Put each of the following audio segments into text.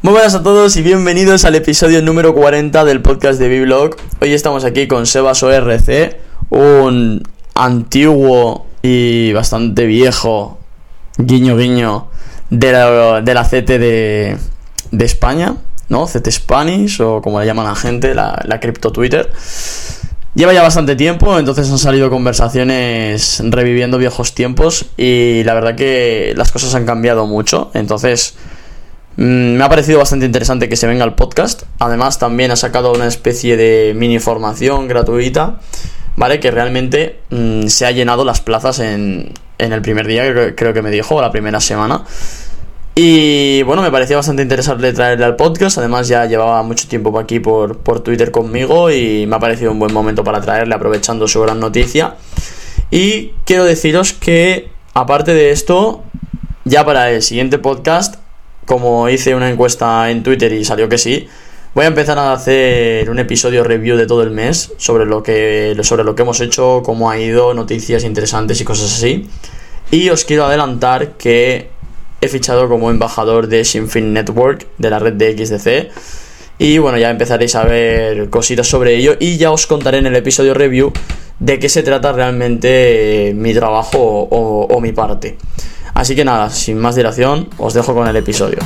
Muy buenas a todos y bienvenidos al episodio número 40 del podcast de Biblog. Hoy estamos aquí con Sebas ORC, un antiguo y bastante viejo guiño guiño de la, de la CT de, de España, ¿no? CT Spanish o como le llaman la gente, la, la cripto Twitter. Lleva ya bastante tiempo, entonces han salido conversaciones reviviendo viejos tiempos y la verdad que las cosas han cambiado mucho, entonces me ha parecido bastante interesante que se venga al podcast. Además también ha sacado una especie de mini formación gratuita, ¿vale? Que realmente mm, se ha llenado las plazas en, en el primer día, creo, creo que me dijo, o la primera semana. Y bueno, me parecía bastante interesante traerle al podcast. Además, ya llevaba mucho tiempo aquí por, por Twitter conmigo y me ha parecido un buen momento para traerle, aprovechando su gran noticia. Y quiero deciros que, aparte de esto, ya para el siguiente podcast, como hice una encuesta en Twitter y salió que sí, voy a empezar a hacer un episodio review de todo el mes sobre lo que, sobre lo que hemos hecho, cómo ha ido, noticias interesantes y cosas así. Y os quiero adelantar que he fichado como embajador de Shinfin Network, de la red de XDC. Y bueno, ya empezaréis a ver cositas sobre ello y ya os contaré en el episodio review de qué se trata realmente mi trabajo o, o mi parte. Así que nada, sin más dilación, os dejo con el episodio.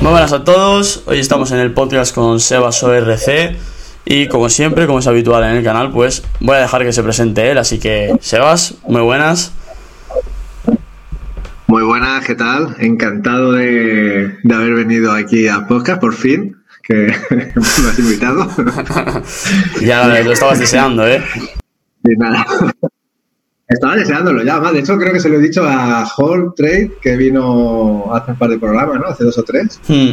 Muy buenas a todos, hoy estamos en el podcast con Sebas ORC y como siempre, como es habitual en el canal, pues voy a dejar que se presente él, así que Sebas, muy buenas. Muy buenas, ¿qué tal? Encantado de, de haber venido aquí a podcast, por fin, que me has invitado. ya lo estabas deseando, ¿eh? Y nada. Estaba deseándolo ya, más. De hecho, creo que se lo he dicho a Hall Trade, que vino hace un par de programas, ¿no? Hace dos o tres. Hmm.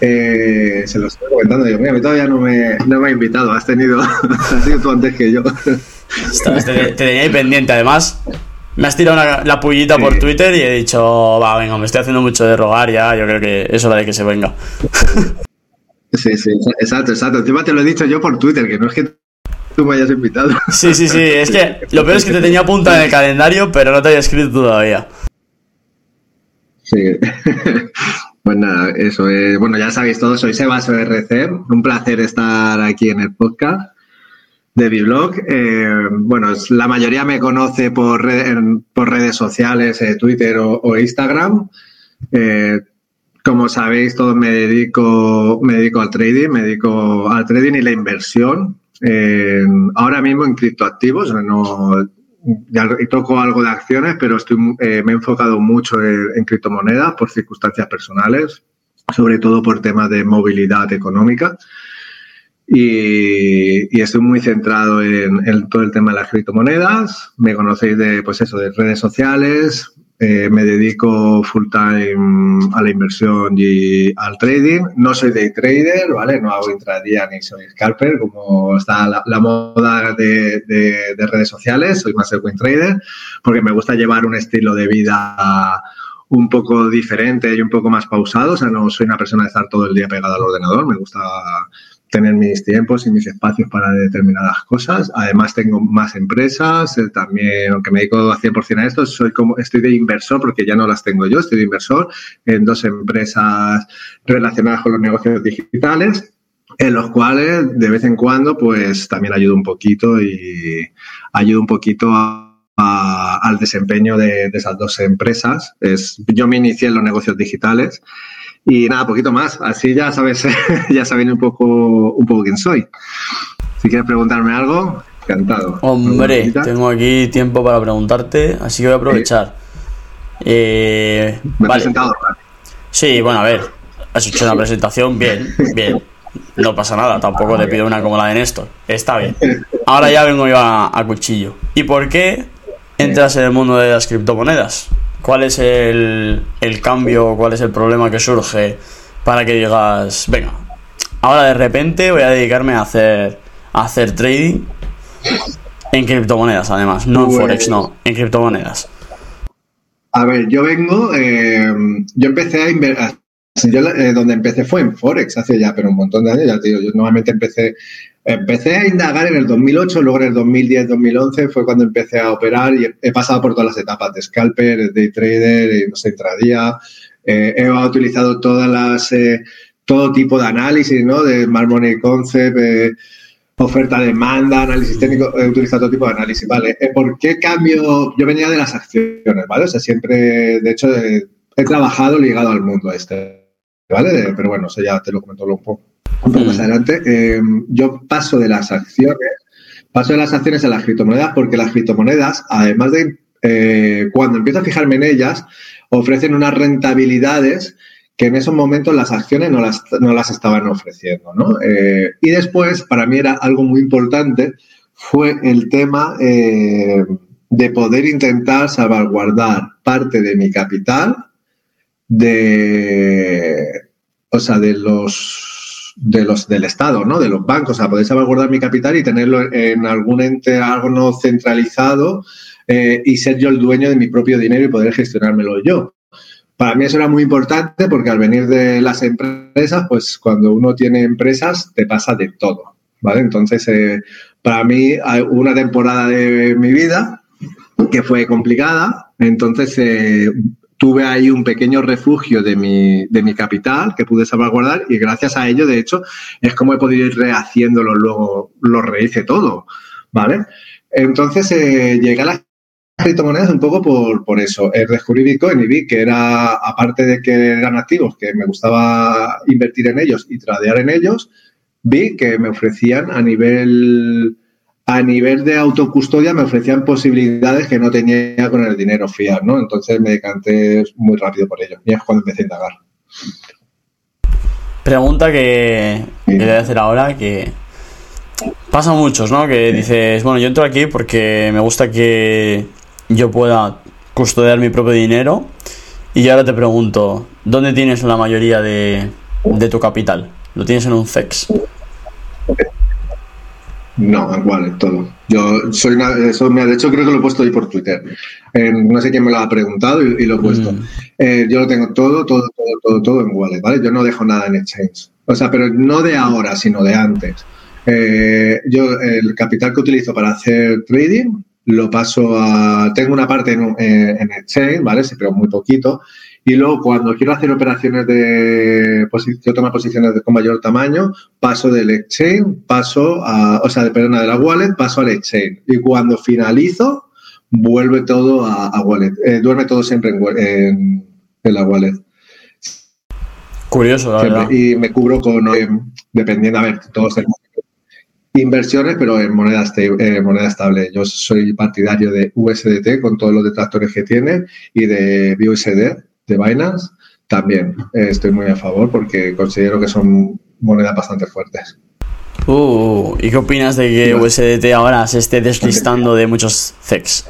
Eh, se lo estoy comentando. Digo, mira, a mí todavía no me, no me ha invitado. Has tenido, has sido tú antes que yo. Estabas- te, te tenía ahí pendiente, además. Me has tirado una- la pullita por. Twitter y he dicho, va, venga, me estoy haciendo mucho de rogar ya, yo creo que es hora de que se venga. Sí, sí, exacto, exacto. Encima te lo he dicho yo por Twitter, que no es que tú me hayas invitado. Sí, sí, sí, es que lo peor es que te tenía apunta en el calendario, pero no te había escrito todavía. Sí. Pues nada, eso. eh, bueno, ya sabéis todos, soy Sebas ORC. Un placer estar aquí en el podcast de Biblog. Eh, bueno, es- la mayoría me conoce por, red- por redes sociales, eh, Twitter o, o Instagram. Eh, como sabéis, todos me dedico, me dedico al trading, me dedico al trading y la inversión. Eh, ahora mismo en criptoactivos, no, ya toco algo de acciones, pero estoy, eh, me he enfocado mucho en, en criptomonedas por circunstancias personales, sobre todo por temas de movilidad económica. Y, y estoy muy centrado en, en todo el tema de las criptomonedas. Me conocéis de, pues eso, de redes sociales. Eh, me dedico full time a la inversión y al trading. No soy day trader, ¿vale? No hago intradía ni soy scalper, como está la, la moda de, de- de redes sociales. Soy más el win trader, porque me gusta llevar un estilo de vida un poco diferente y un poco más pausado. O sea, no soy una persona de estar todo el día pegada al ordenador. Me gusta tener mis tiempos y mis espacios para determinadas cosas. Además, tengo más empresas. eh, también, aunque me dedico a 100% a esto, soy como, estoy de inversor porque ya no las tengo yo. Estoy de inversor en dos empresas relacionadas con los negocios digitales en los cuales de vez en cuando pues también ayudo un poquito y ayudo un poquito a- a- al desempeño de, de esas dos empresas. Es, yo me inicié en los negocios digitales y nada, poquito más. Así ya sabes, ya saben un poco, un poco quién soy. Si quieres preguntarme algo, encantado. Hombre, tengo aquí tiempo para preguntarte, así que voy a aprovechar. Eh, Me he vale. presentado. Sí, bueno, a ver, has hecho una presentación bien, bien. No pasa nada, tampoco te pido una como la de Néstor. Está bien. Ahora ya vengo yo a, a cuchillo. ¿Y por qué entras en el mundo de las criptomonedas? ¿Cuál es el, el cambio, cuál es el problema que surge para que digas, venga, ahora de repente voy a dedicarme a hacer, a hacer trading en criptomonedas, además, no en Pues- Forex, no, en criptomonedas. A ver, yo vengo, eh, yo empecé a invertir, yo eh, donde empecé fue en Forex hace ya, pero un montón de años, ya te digo, yo normalmente empecé Empecé a indagar en el 2008, luego en el 2010-2011 fue cuando empecé a operar y he pasado por todas las etapas de scalper, day trader, no sé, intradía. Eh, he utilizado todas las, eh, todo tipo de análisis, ¿no? De Smart Money Concept, eh, oferta demanda, análisis técnico, he utilizado todo tipo de análisis, ¿vale? ¿Por qué cambio? Yo venía de las acciones, ¿vale? O sea, siempre, de hecho, he trabajado ligado al mundo este, ¿vale? Pero bueno, eso ya te lo comento un poco un poco más mm. adelante, eh, yo paso de las acciones, paso de las acciones a las criptomonedas porque las criptomonedas, además de eh, cuando empiezo a fijarme en ellas, ofrecen unas rentabilidades que en esos momentos las acciones no las, no las estaban ofreciendo. ¿no? Eh, y después, para mí era algo muy importante, fue el tema de poder intentar salvaguardar parte de mi capital de, o sea, de los de los del Estado, ¿no? De los bancos, a poder salvaguardar mi capital y tenerlo en algún ente algo no centralizado eh, y ser yo el dueño de mi propio dinero y poder gestionármelo yo. Para mí eso era muy importante porque al venir de las empresas, pues cuando uno tiene empresas te pasa de todo, ¿vale? Entonces, eh, para mí una temporada de mi vida que fue complicada, entonces eh, tuve ahí un pequeño refugio de mi, de mi capital que pude salvaguardar y gracias a ello, de hecho, es como he podido ir rehaciéndolo luego, lo rehice todo, ¿vale? Entonces eh, llegué a las criptomonedas un poco por, por eso. Eh, descubrí Bitcoin y vi que era, aparte de que eran activos, que me gustaba invertir en ellos y tradear en ellos, vi que me ofrecían a nivel a nivel de autocustodia me ofrecían posibilidades que no tenía con el dinero fiat, ¿no? Entonces me decanté muy rápido por ello. Y es cuando empecé a indagar. Pregunta que, que voy a hacer ahora, que pasa muchos, ¿no? Que dices, bueno, yo entro aquí porque me gusta que yo pueda custodiar mi propio dinero. Y ahora te pregunto, ¿dónde tienes la mayoría de, de tu capital? ¿Lo tienes en un CEX? No, en Wallet, todo. Yo soy una, eso me, de hecho creo que lo he puesto ahí por Twitter. no sé quién me lo ha preguntado y, lo he puesto. Mm. Eh, yo lo tengo todo, todo, todo, todo, todo en Wallet, ¿vale? Yo no dejo nada en Exchange. O sea, pero no de ahora, sino de antes. Eh, yo el capital que utilizo para hacer trading lo paso a... Tengo una parte en, eh, en Exchange, ¿vale? Sí, pero muy poquito. Y luego, cuando quiero hacer operaciones de quiero tomar posiciones de, con mayor tamaño, paso del exchange, paso a, o sea, de, perdona, de la wallet, paso al exchange. Y cuando finalizo, vuelve todo a, wallet. Eh, duerme todo siempre en, en, la wallet. Curioso, la verdad. Y me cubro con, eh, dependiendo, a ver, todos tenemos inversiones, pero en moneda, eh, moneda estable. Yo soy partidario de USDT con todos los detractores que tiene y de BUSD de Binance, también eh, estoy muy a favor porque considero que son monedas bastante fuertes. Uh, ¿y qué opinas de que USDT ahora se esté deslistando de muchos CEX?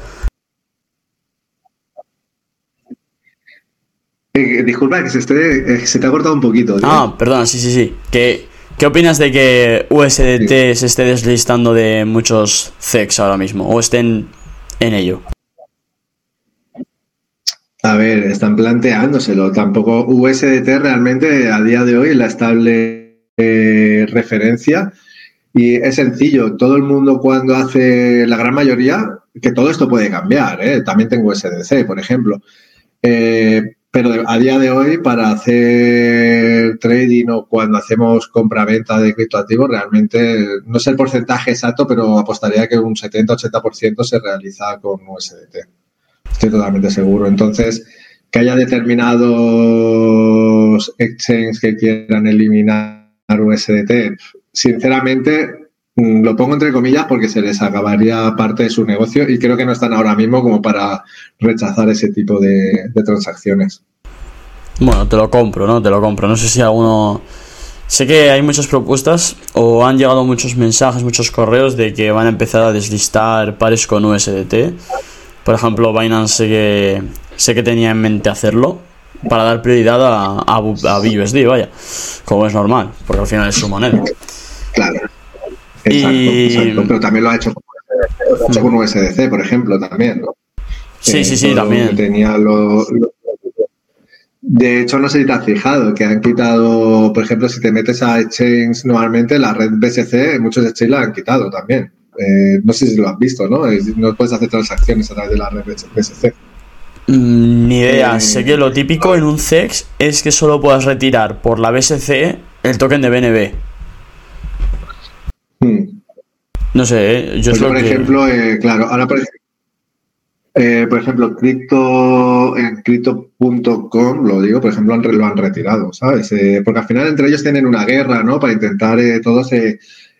Eh, disculpa, que se, esté, eh, se te ha cortado un poquito. Ah, perdona, sí, sí, sí. ¿Qué, ¿Qué opinas de que USDT se esté deslistando de muchos CEX ahora mismo? ¿O estén en ello? A ver, están planteándoselo. Tampoco USDT realmente a día de hoy la estable eh, referencia. Y es sencillo, todo el mundo cuando hace, la gran mayoría, que todo esto puede cambiar, ¿eh? también tengo SDC, por ejemplo. Eh, pero a día de hoy, para hacer trading o cuando hacemos compra-venta de criptoactivos, realmente no sé el porcentaje exacto, pero apostaría que un 70-80% se realiza con USDT. Estoy totalmente seguro. Entonces, que haya determinados exchanges que quieran eliminar USDT, sinceramente mm, lo pongo entre comillas porque se les acabaría parte de su negocio y creo que no están ahora mismo como para rechazar ese tipo de, transacciones. Bueno, te lo compro, ¿no? Te lo compro. No sé si alguno... Sé que hay muchas propuestas o han llegado muchos mensajes, muchos correos de que van a empezar a deslistar pares con USDT. Por ejemplo, Binance sé que, sé que tenía en mente hacerlo para dar prioridad a, a, BUSD, vaya, como es normal, porque al final es su moneda. Claro. Exacto, Pero también lo ha hecho con, USDC, por ejemplo, también, ¿no? Sí, sí, sí, también. Tenía lo, De hecho, no sé si te has fijado que han quitado, por ejemplo, si te metes a Exchange normalmente, la red BSC, muchos Exchange la han quitado también. Eh, no sé si lo has visto, ¿no? No puedes hacer transacciones a través de la red BSC. Mm, ni idea. Eh, sé que lo típico en un CEX es que solo puedas retirar por la BSC el token de BNB. Hmm. No sé, ¿eh? yo Por ejemplo, eh, claro, ahora por ejemplo, por ejemplo, cripto, en crypto.com, lo digo, por ejemplo, lo han retirado, ¿sabes? Porque al final entre ellos tienen una guerra, ¿no? Para intentar todos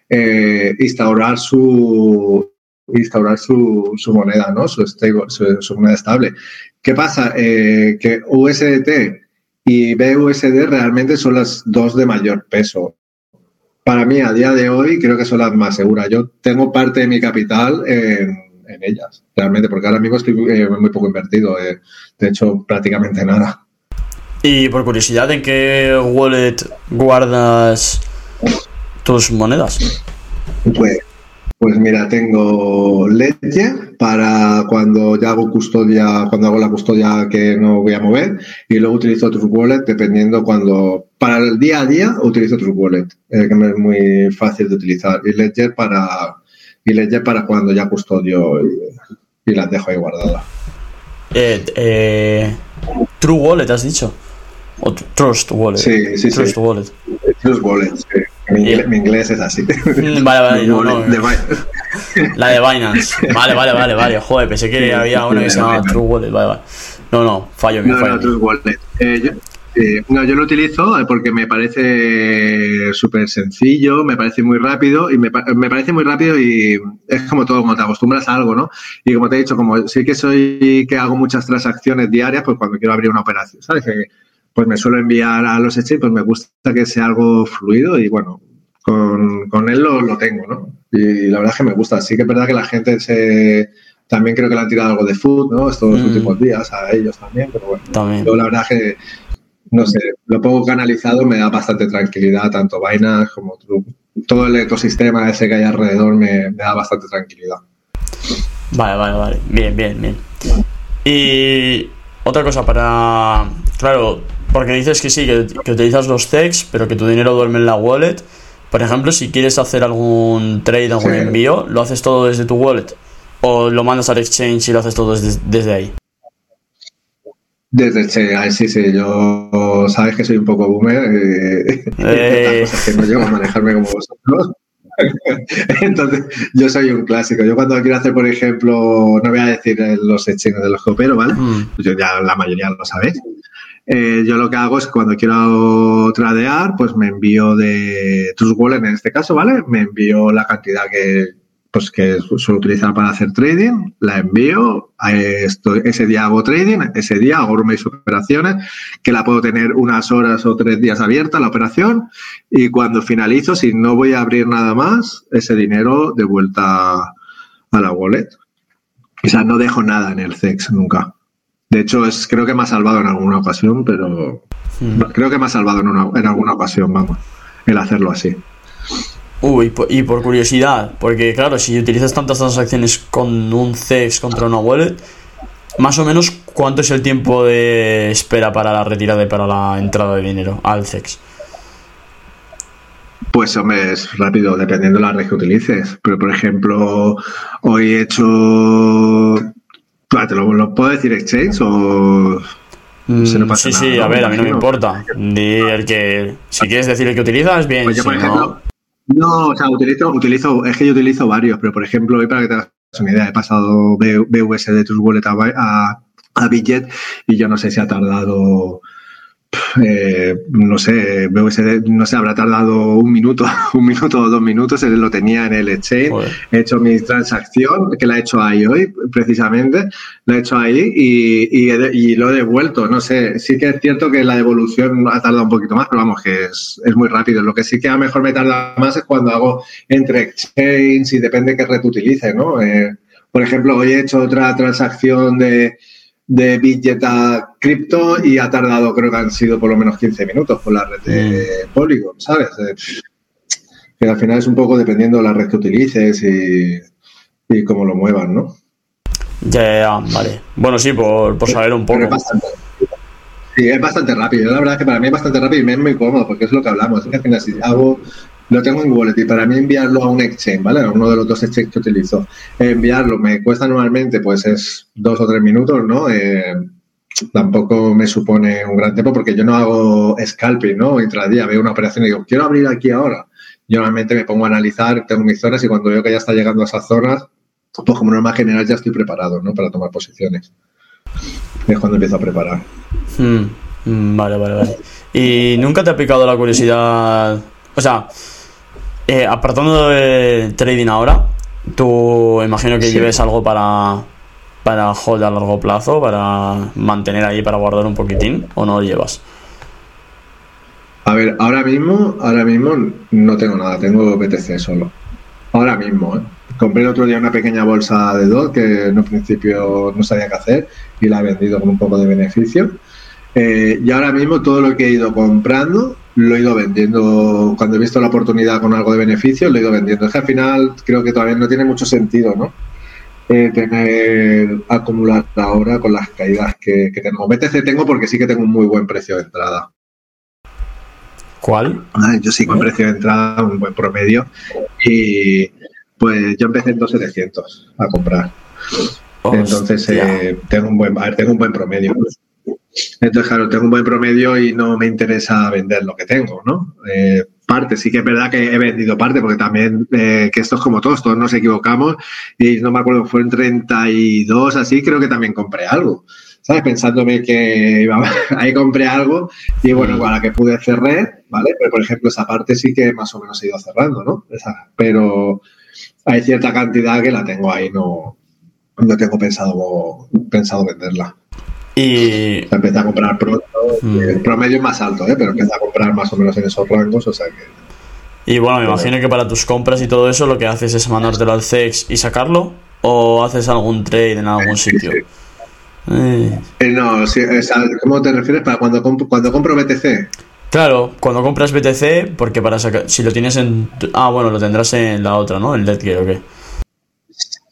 instaurar su instaurar su, su, moneda, ¿no? Su, su, moneda estable. ¿Qué pasa? que USDT y BUSD realmente son las dos de mayor peso para mí a día de hoy creo que son las más seguras. Yo tengo parte de mi capital en, ellas, realmente, porque ahora mismo estoy eh, muy poco invertido, eh, de hecho prácticamente nada. Y por curiosidad, ¿en qué wallet guardas tus monedas? Pues pues mira, tengo Ledger para cuando ya hago custodia, cuando hago la custodia que no voy a mover, y luego utilizo True Wallet dependiendo cuando, para el día a día utilizo True Wallet, eh, que es muy fácil de utilizar, y Ledger para, y Ledger para cuando ya custodio y, las dejo ahí guardadas. Eh, eh, True Wallet, has dicho. O Trust Wallet. Sí, sí, Trust Wallet. Trust Wallet, sí. Mi, inglés, es así. Mm, vale, vale, no, no. La de Binance. Vale, vale, vale, vale. Joder, pensé que había una que se llamaba True Wallet. Vale, vale. No, no, fallo. No, no, True Wallet. Eh, yo, no, yo lo utilizo porque me parece súper sencillo, me parece muy rápido y me, me, parece muy rápido y es como todo, cuando te acostumbras a algo, ¿no? Y como te he dicho, como sí que soy que hago muchas transacciones diarias, pues cuando quiero abrir una operación, ¿sabes? Pues me suelo enviar a los exchanges, pues me gusta que sea algo fluido y bueno, con, él lo, tengo, ¿no? Y la verdad es que me gusta. Sí que es verdad que la gente se... También creo que le han tirado algo de food, ¿no? Estos mm. últimos días, a ellos también, pero bueno. También. Yo la verdad es que, no sé, lo poco canalizado me da bastante tranquilidad, tanto vainas como todo el ecosistema ese que hay alrededor me, me da bastante tranquilidad. Vale, vale, vale. Bien, bien, bien. Y otra cosa para... Claro, porque dices que sí, que, utilizas los techs, pero que tu dinero duerme en la wallet. Por ejemplo, si quieres hacer algún trade, algún envío, ¿lo haces todo desde tu wallet? ¿O lo mandas al exchange y lo haces todo desde, ahí? Desde exchange, sí, sí. Yo sabes que soy un poco boomer. Eh, eh. cosas que no llego a manejarme como vosotros. Entonces, yo soy un clásico. Yo cuando quiero hacer, por ejemplo, no voy a decir los exchanges de los coperos, ¿vale? Mm. Yo ya la mayoría lo sabéis. Eh, yo lo que hago es cuando quiero tradear, pues me envío de Trust Wallet en este caso, ¿vale? Me envío la cantidad que, pues, que suelo utilizar para hacer trading, la envío, ese día hago trading, ese día hago mis operaciones, que la puedo tener unas horas o tres días abierta la operación y cuando finalizo, si no voy a abrir nada más, ese dinero de vuelta a la wallet. O sea, no dejo nada en el CEX nunca. De hecho, es, creo que me ha salvado en alguna ocasión, pero hmm. creo que me ha salvado en, una, en alguna ocasión, vamos, el hacerlo así. Uy, y por curiosidad, porque claro, si utilizas tantas transacciones con un CEX contra una wallet, más o menos, ¿cuánto es el tiempo de espera para la retirada y para la entrada de dinero al CEX? Pues hombre, es rápido, dependiendo de la red que utilices. Pero por ejemplo, hoy he hecho ¿Te lo, puedo decir exchange o.? Mm, sí, sí, a ver, a mí no me importa. el que. Si quieres decir el que utilizas, bien. Pues no... no, o sea, utilizo, utilizo. Es que yo utilizo varios, pero por ejemplo, hoy para que te hagas una idea, he pasado BUSD de tus wallet a, a, a Bidget y yo no sé si ha tardado eh, no sé, no sé, habrá tardado un minuto, un minuto o dos minutos, él lo tenía en el exchange, he hecho mi transacción, que la he hecho ahí hoy, precisamente, la he hecho ahí y, lo he devuelto, no sé, sí que es cierto que la devolución ha tardado un poquito más, pero vamos, que es, muy rápido, lo que sí que a lo mejor me tarda más es cuando hago entre exchange y depende qué red utilice, ¿no? Eh, por ejemplo, hoy he hecho otra transacción de de Bidget a cripto y ha tardado, creo que han sido por lo menos 15 minutos por la red de. Polygon, ¿sabes? Eh, que al final es un poco dependiendo de la red que utilices y, y cómo lo muevan, ¿no? Ya, ya, vale. Bueno, sí, por, saber un poco. Sí, es bastante rápido. La verdad es que para mí es bastante rápido y me es muy cómodo porque es lo que hablamos. Es que al final, si hago, lo tengo en wallet y para mí enviarlo a un exchange, ¿vale? A uno de los dos exchanges que utilizo, enviarlo me cuesta normalmente, pues es dos o tres minutos, ¿no? Eh, tampoco me supone un gran tiempo porque yo no hago scalping, ¿no? Intradía, veo una operación y digo, quiero abrir aquí ahora. Yo normalmente me pongo a analizar, tengo mis zonas y cuando veo que ya está llegando a esas zonas, pues como norma general ya estoy preparado, ¿no? Para tomar posiciones. Es cuando empiezo a preparar. Hmm, mm, vale, vale, vale. ¿Y nunca te ha picado la curiosidad? O sea, eh, apartando de trading ahora, tú imagino que Sí. lleves algo para, para hold a largo plazo, para mantener ahí, para guardar un poquitín, o no lo llevas? A ver, ahora mismo, ahora mismo no tengo nada, tengo BTC solo. Ahora mismo, ¿eh? Compré el otro día una pequeña bolsa de DOT que en un principio no sabía qué hacer y la he vendido con un poco de beneficio. Eh, y ahora mismo todo lo que he ido comprando lo he ido vendiendo. Cuando he visto la oportunidad con algo de beneficio, lo he ido vendiendo. Es que al final creo que todavía no tiene mucho sentido, ¿no? Eh, tener acumular ahora con las caídas que, que tengo. BTC tengo porque sí que tengo un muy buen precio de entrada. ¿Cuál? Vale, Yo sí con precio de entrada, un buen promedio. Y pues yo empecé en 2.700 a comprar. Entonces eh, tengo un buen, a ver, tengo un buen promedio. Entonces, claro, tengo un buen promedio y no me interesa vender lo que tengo, ¿no? Eh, parte, sí que es verdad que he vendido parte, porque también, eh, que esto es como todos, todos nos equivocamos, y no me acuerdo, fue en 32, así, creo que también compré algo, ¿sabes? Pensándome que iba, ahí compré algo, y bueno, a la que pude cerré, ¿vale? Pero, por ejemplo, esa parte sí que más o menos he ido cerrando, ¿no? Esa- pero hay cierta cantidad que la tengo ahí, no, no tengo pensado, pensado venderla. Y Empecé a comprar pronto. Mm. El promedio es más alto, ¿eh? pero empecé a comprar más o menos en esos rangos. O sea que. Y bueno, me imagino que para tus compras y todo eso lo que haces es mandártelo al CEX y sacarlo o haces algún trade en algún sitio. sí. Eh, Eh, no, ¿cómo te refieres? Para cuando, comp- cuando compro BTC. Claro, cuando compras BTC, porque para sacar, si lo tienes en... tu- Ah, bueno, lo tendrás en la otra, ¿no? En Ledger o qué.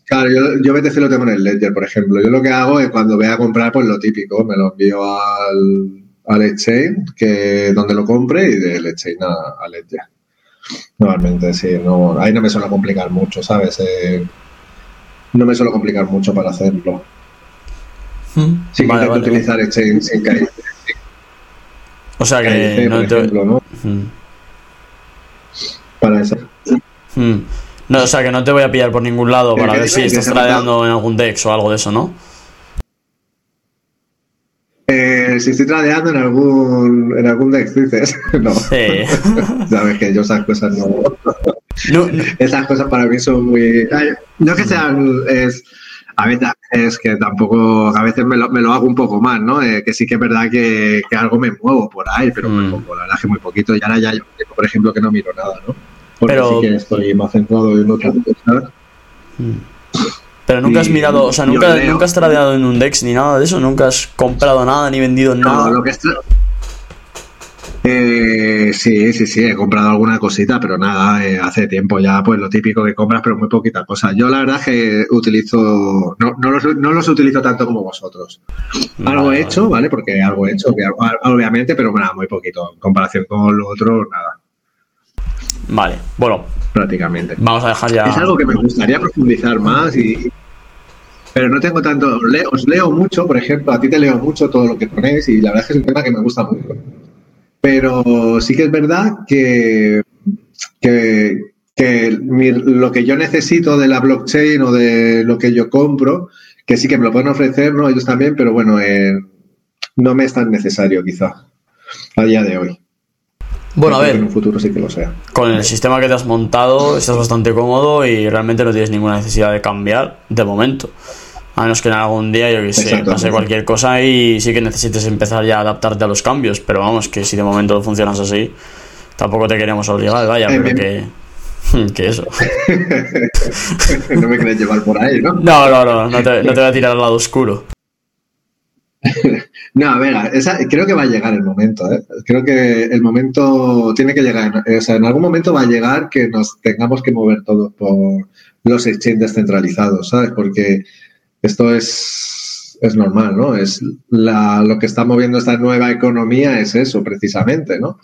Claro, yo, yo BTC lo tengo en el Ledger, por ejemplo. Yo lo que hago es cuando voy a comprar, pues lo típico, me lo envío al, al exchange, que donde lo compre, y del exchange a, Ledger. Normalmente, sí. No, ahí no me suele complicar mucho, ¿sabes? Eh, no me suele complicar mucho para hacerlo. Sí que Vale, vale. utilizar exchange sin caer. O sea que no por te... ejemplo, ¿no? Mm. Para eso. Mm. No, o sea que no te voy a pillar por ningún lado para ¿El qué ver si estás ¿Que se ha tradeando en algún DEX o algo de eso, ¿no? Eh, si estoy tradeando en algún, en algún dex, dices. no. Sí. Sabes que yo esas cosas no. No, no- Esas cosas para mí son muy. ay, no es que sean. Es, a veces es que tampoco. A veces me lo, me lo hago un poco más, ¿no? Eh, que sí que es verdad que, que algo me muevo por ahí, pero muy Mm. poco. La verdad es que muy poquito. Y ahora ya, yo, por ejemplo, que no miro nada, ¿no? Porque Pero- sí que estoy más centrado en otras cosas. Pero nunca has mirado, o sea, nunca, leo. nunca has tradeado en un DEX ni nada de eso, nunca has comprado nada ni vendido No, nada. lo que está. Eh, sí, sí, sí, he comprado alguna cosita, pero nada, eh, hace tiempo ya, pues lo típico que compras, pero muy poquita cosa. Yo la verdad es que utilizo, no, no, los, no los utilizo tanto como vosotros. Algo he hecho, ¿vale? Porque algo he hecho, obvia- obviamente, pero nada, muy poquito. En comparación con lo otro, nada, Vale, bueno, prácticamente. vamos a dejar ya. Es algo que me gustaría profundizar más y... Pero no tengo tanto... os leo mucho, por ejemplo, a ti te leo mucho todo lo que ponéis y la verdad es que es un tema que me gusta mucho. Pero sí que es verdad que, que, que mi- lo que yo necesito de la blockchain o de lo que yo compro, que sí que me lo pueden ofrecer, ¿no? Ellos también, pero bueno, eh, no me es tan necesario quizá a día de hoy. Bueno, a En ver, un futuro sí que lo sea. con el sistema que te has montado estás bastante cómodo y realmente no tienes ninguna necesidad de cambiar de momento. A menos que en algún día, yo que sé, pase cualquier cosa y sí que necesites empezar ya a adaptarte a los cambios. Pero vamos, que si de momento funcionas así, tampoco te queremos obligar, vaya, Eh, pero que. que eso. no me queréis llevar por ahí, ¿no? No, no, no, no te, no te voy a tirar al lado oscuro. No, a ver, esa- creo que va a llegar el momento, ¿eh? Creo que el momento tiene que llegar. O sea, en algún momento va a llegar que nos tengamos que mover todos por los exchanges descentralizados, ¿sabes? Porque esto es. es, es normal, ¿no? Es la, lo que está moviendo esta nueva economía es eso, precisamente, ¿no?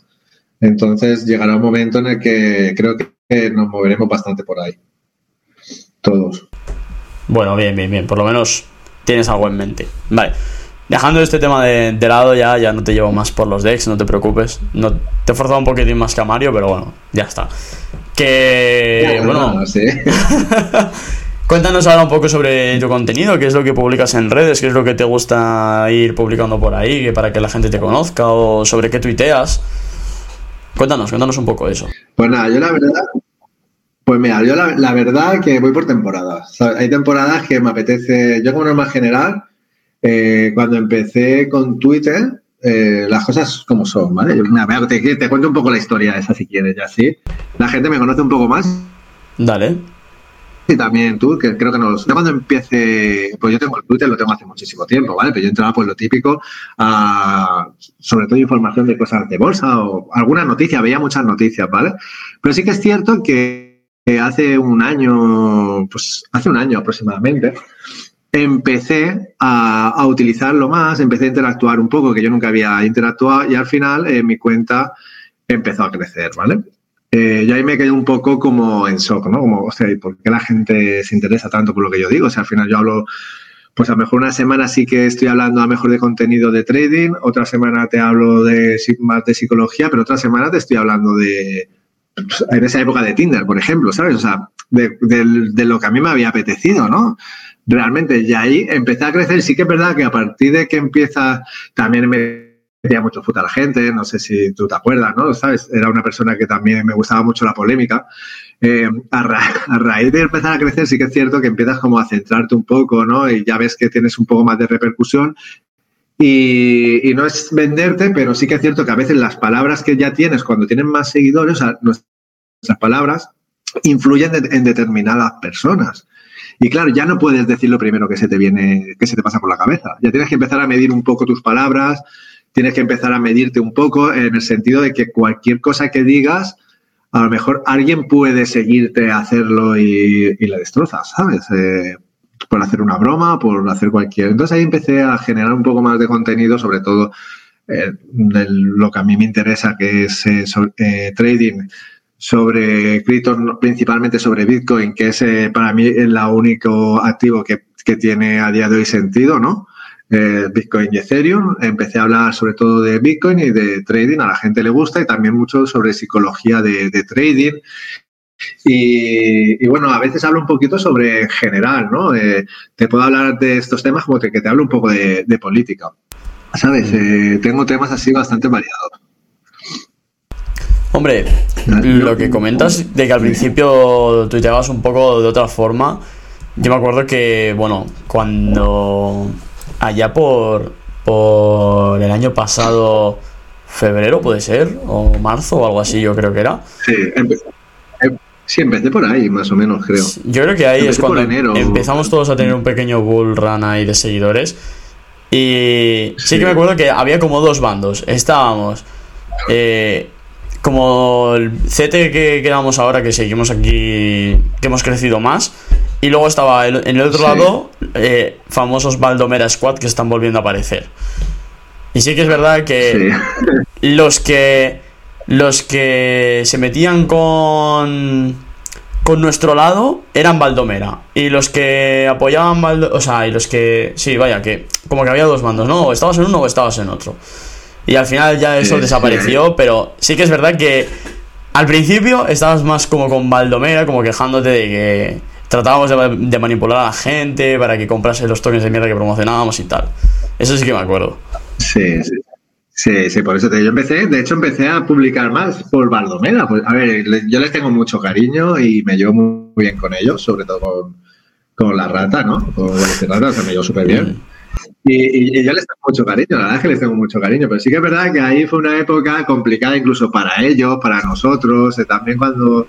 Entonces llegará un momento en el que creo que nos moveremos bastante por ahí. Todos. Bueno, bien, bien, bien. Por lo menos tienes algo en mente. Vale. Dejando este tema de, de, lado ya, ya no te llevo más por los decks, no te preocupes. No, te he forzado un poquitín más que a Mario, pero bueno, ya está. Que, Ya, bueno, no, sí. cuéntanos ahora un poco sobre tu contenido, qué es lo que publicas en redes, qué es lo que te gusta ir publicando por ahí, que para que la gente te conozca, o sobre qué tuiteas. Cuéntanos, cuéntanos un poco eso. Pues nada, yo la verdad, pues mira, yo la, la verdad que voy por temporadas. O sea, hay temporadas que me apetece, yo como norma general, eh, cuando empecé con Twitter, eh, las cosas como son, ¿vale? Yo, mira, mira, te, te cuento un poco la historia esa si quieres, ya sí. La gente me conoce un poco más Dale. y también tú, que creo que no lo Yo cuando empiece, pues yo tengo el Twitter, lo tengo hace muchísimo tiempo, ¿vale? Pero yo entraba pues lo típico, a, sobre todo información de cosas de bolsa o alguna noticia, veía muchas noticias, ¿vale? Pero sí que es cierto que hace un año, pues hace un año aproximadamente, empecé a, utilizarlo más, empecé a interactuar un poco, que yo nunca había interactuado, y al final eh, mi cuenta empezó a crecer, ¿vale? Eh, y ahí me quedé un poco como en shock, ¿no? Como, o sea, ¿por qué la gente se interesa tanto por lo que yo digo? O sea, al final yo hablo, pues a lo mejor una semana sí que estoy hablando a lo mejor de contenido de trading, otra semana te hablo de más de psicología, pero otra semana te estoy hablando de, en esa época de Tinder, por ejemplo, ¿sabes? O sea, de, de, lo que a mí me había apetecido, ¿no? realmente, y ahí empecé a crecer. Sí que es verdad que a partir de que empieza, también me metía mucho puta la gente, no sé si tú te acuerdas, ¿no? ¿Sabes? Era una persona que también me gustaba mucho la polémica. Eh, a, a, raíz de empezar a crecer, sí que es cierto que empiezas como a centrarte un poco, ¿no? Y ya ves que tienes un poco más de repercusión. Y, no es venderte, pero sí que es cierto que a veces las palabras que ya tienes, cuando tienen más seguidores, o sea, nuestras palabras influyen en determinadas personas. Y claro, ya no puedes decir lo primero que se te viene, que se te pasa por la cabeza. Ya tienes que empezar a medir un poco tus palabras, tienes que empezar a medirte un poco en el sentido de que cualquier cosa que digas, a lo mejor alguien puede seguirte a hacerlo y, y le destrozas, ¿sabes? Eh, por hacer una broma, por hacer cualquier. Entonces ahí empecé a generar un poco más de contenido, sobre todo eh, de lo que a mí me interesa, que es eh, sobre, trading sobre criptos, principalmente sobre Bitcoin, que es eh, para mí el único activo que, que, tiene a día de hoy sentido, ¿no? Eh, Bitcoin y Ethereum. Empecé a hablar sobre todo de Bitcoin y de trading, a la gente le gusta, y también mucho sobre psicología de trading. Y, y, bueno, a veces hablo un poquito sobre general, ¿no? Eh, te puedo hablar de estos temas como que, que te hablo un poco de, de política. ¿Sabes? Eh, tengo temas así bastante variados. Hombre, lo que comentas de que al principio tuiteabas un poco de otra forma, yo me acuerdo que, bueno, cuando allá por, por el año pasado, febrero puede ser, o marzo o algo así, yo creo que era. Sí, empecé, sí, empecé por ahí, más o menos, creo. Yo creo que ahí empecé es cuando enero. empezamos todos a tener un pequeño bull run ahí de seguidores. Y sí, sí que me acuerdo que había como dos bandos. Estábamos. Eh, como el CT que quedamos ahora, que seguimos aquí, que hemos crecido más. Y luego estaba el, en el otro sí. lado, eh, famosos Baldomera Squad que están volviendo a aparecer. Y sí que es verdad que sí. los que los que se metían con con nuestro lado eran Baldomera y los que apoyaban Baldo, o sea, y los que sí, vaya, que como que había dos bandos, ¿no? O estabas en uno o estabas en otro. Y al final ya eso sí, desapareció, sí. pero sí que es verdad que al principio estabas más como con Baldomera, como quejándote de que tratábamos de, de, manipular a la gente para que comprase los tokens de mierda que promocionábamos y tal. Eso sí que me acuerdo. Sí, sí. Sí, sí, por eso te, yo empecé, de hecho empecé a publicar más por Baldomera. Pues, a ver, yo les tengo mucho cariño y me llevo muy bien con ellos, sobre todo con, con la rata, ¿no? Con la rata, o sea, me llevo súper bien. Y, y, y, yo les tengo mucho cariño, la verdad es que les tengo mucho cariño, pero sí que es verdad que ahí fue una época complicada incluso para ellos, para nosotros, eh, también cuando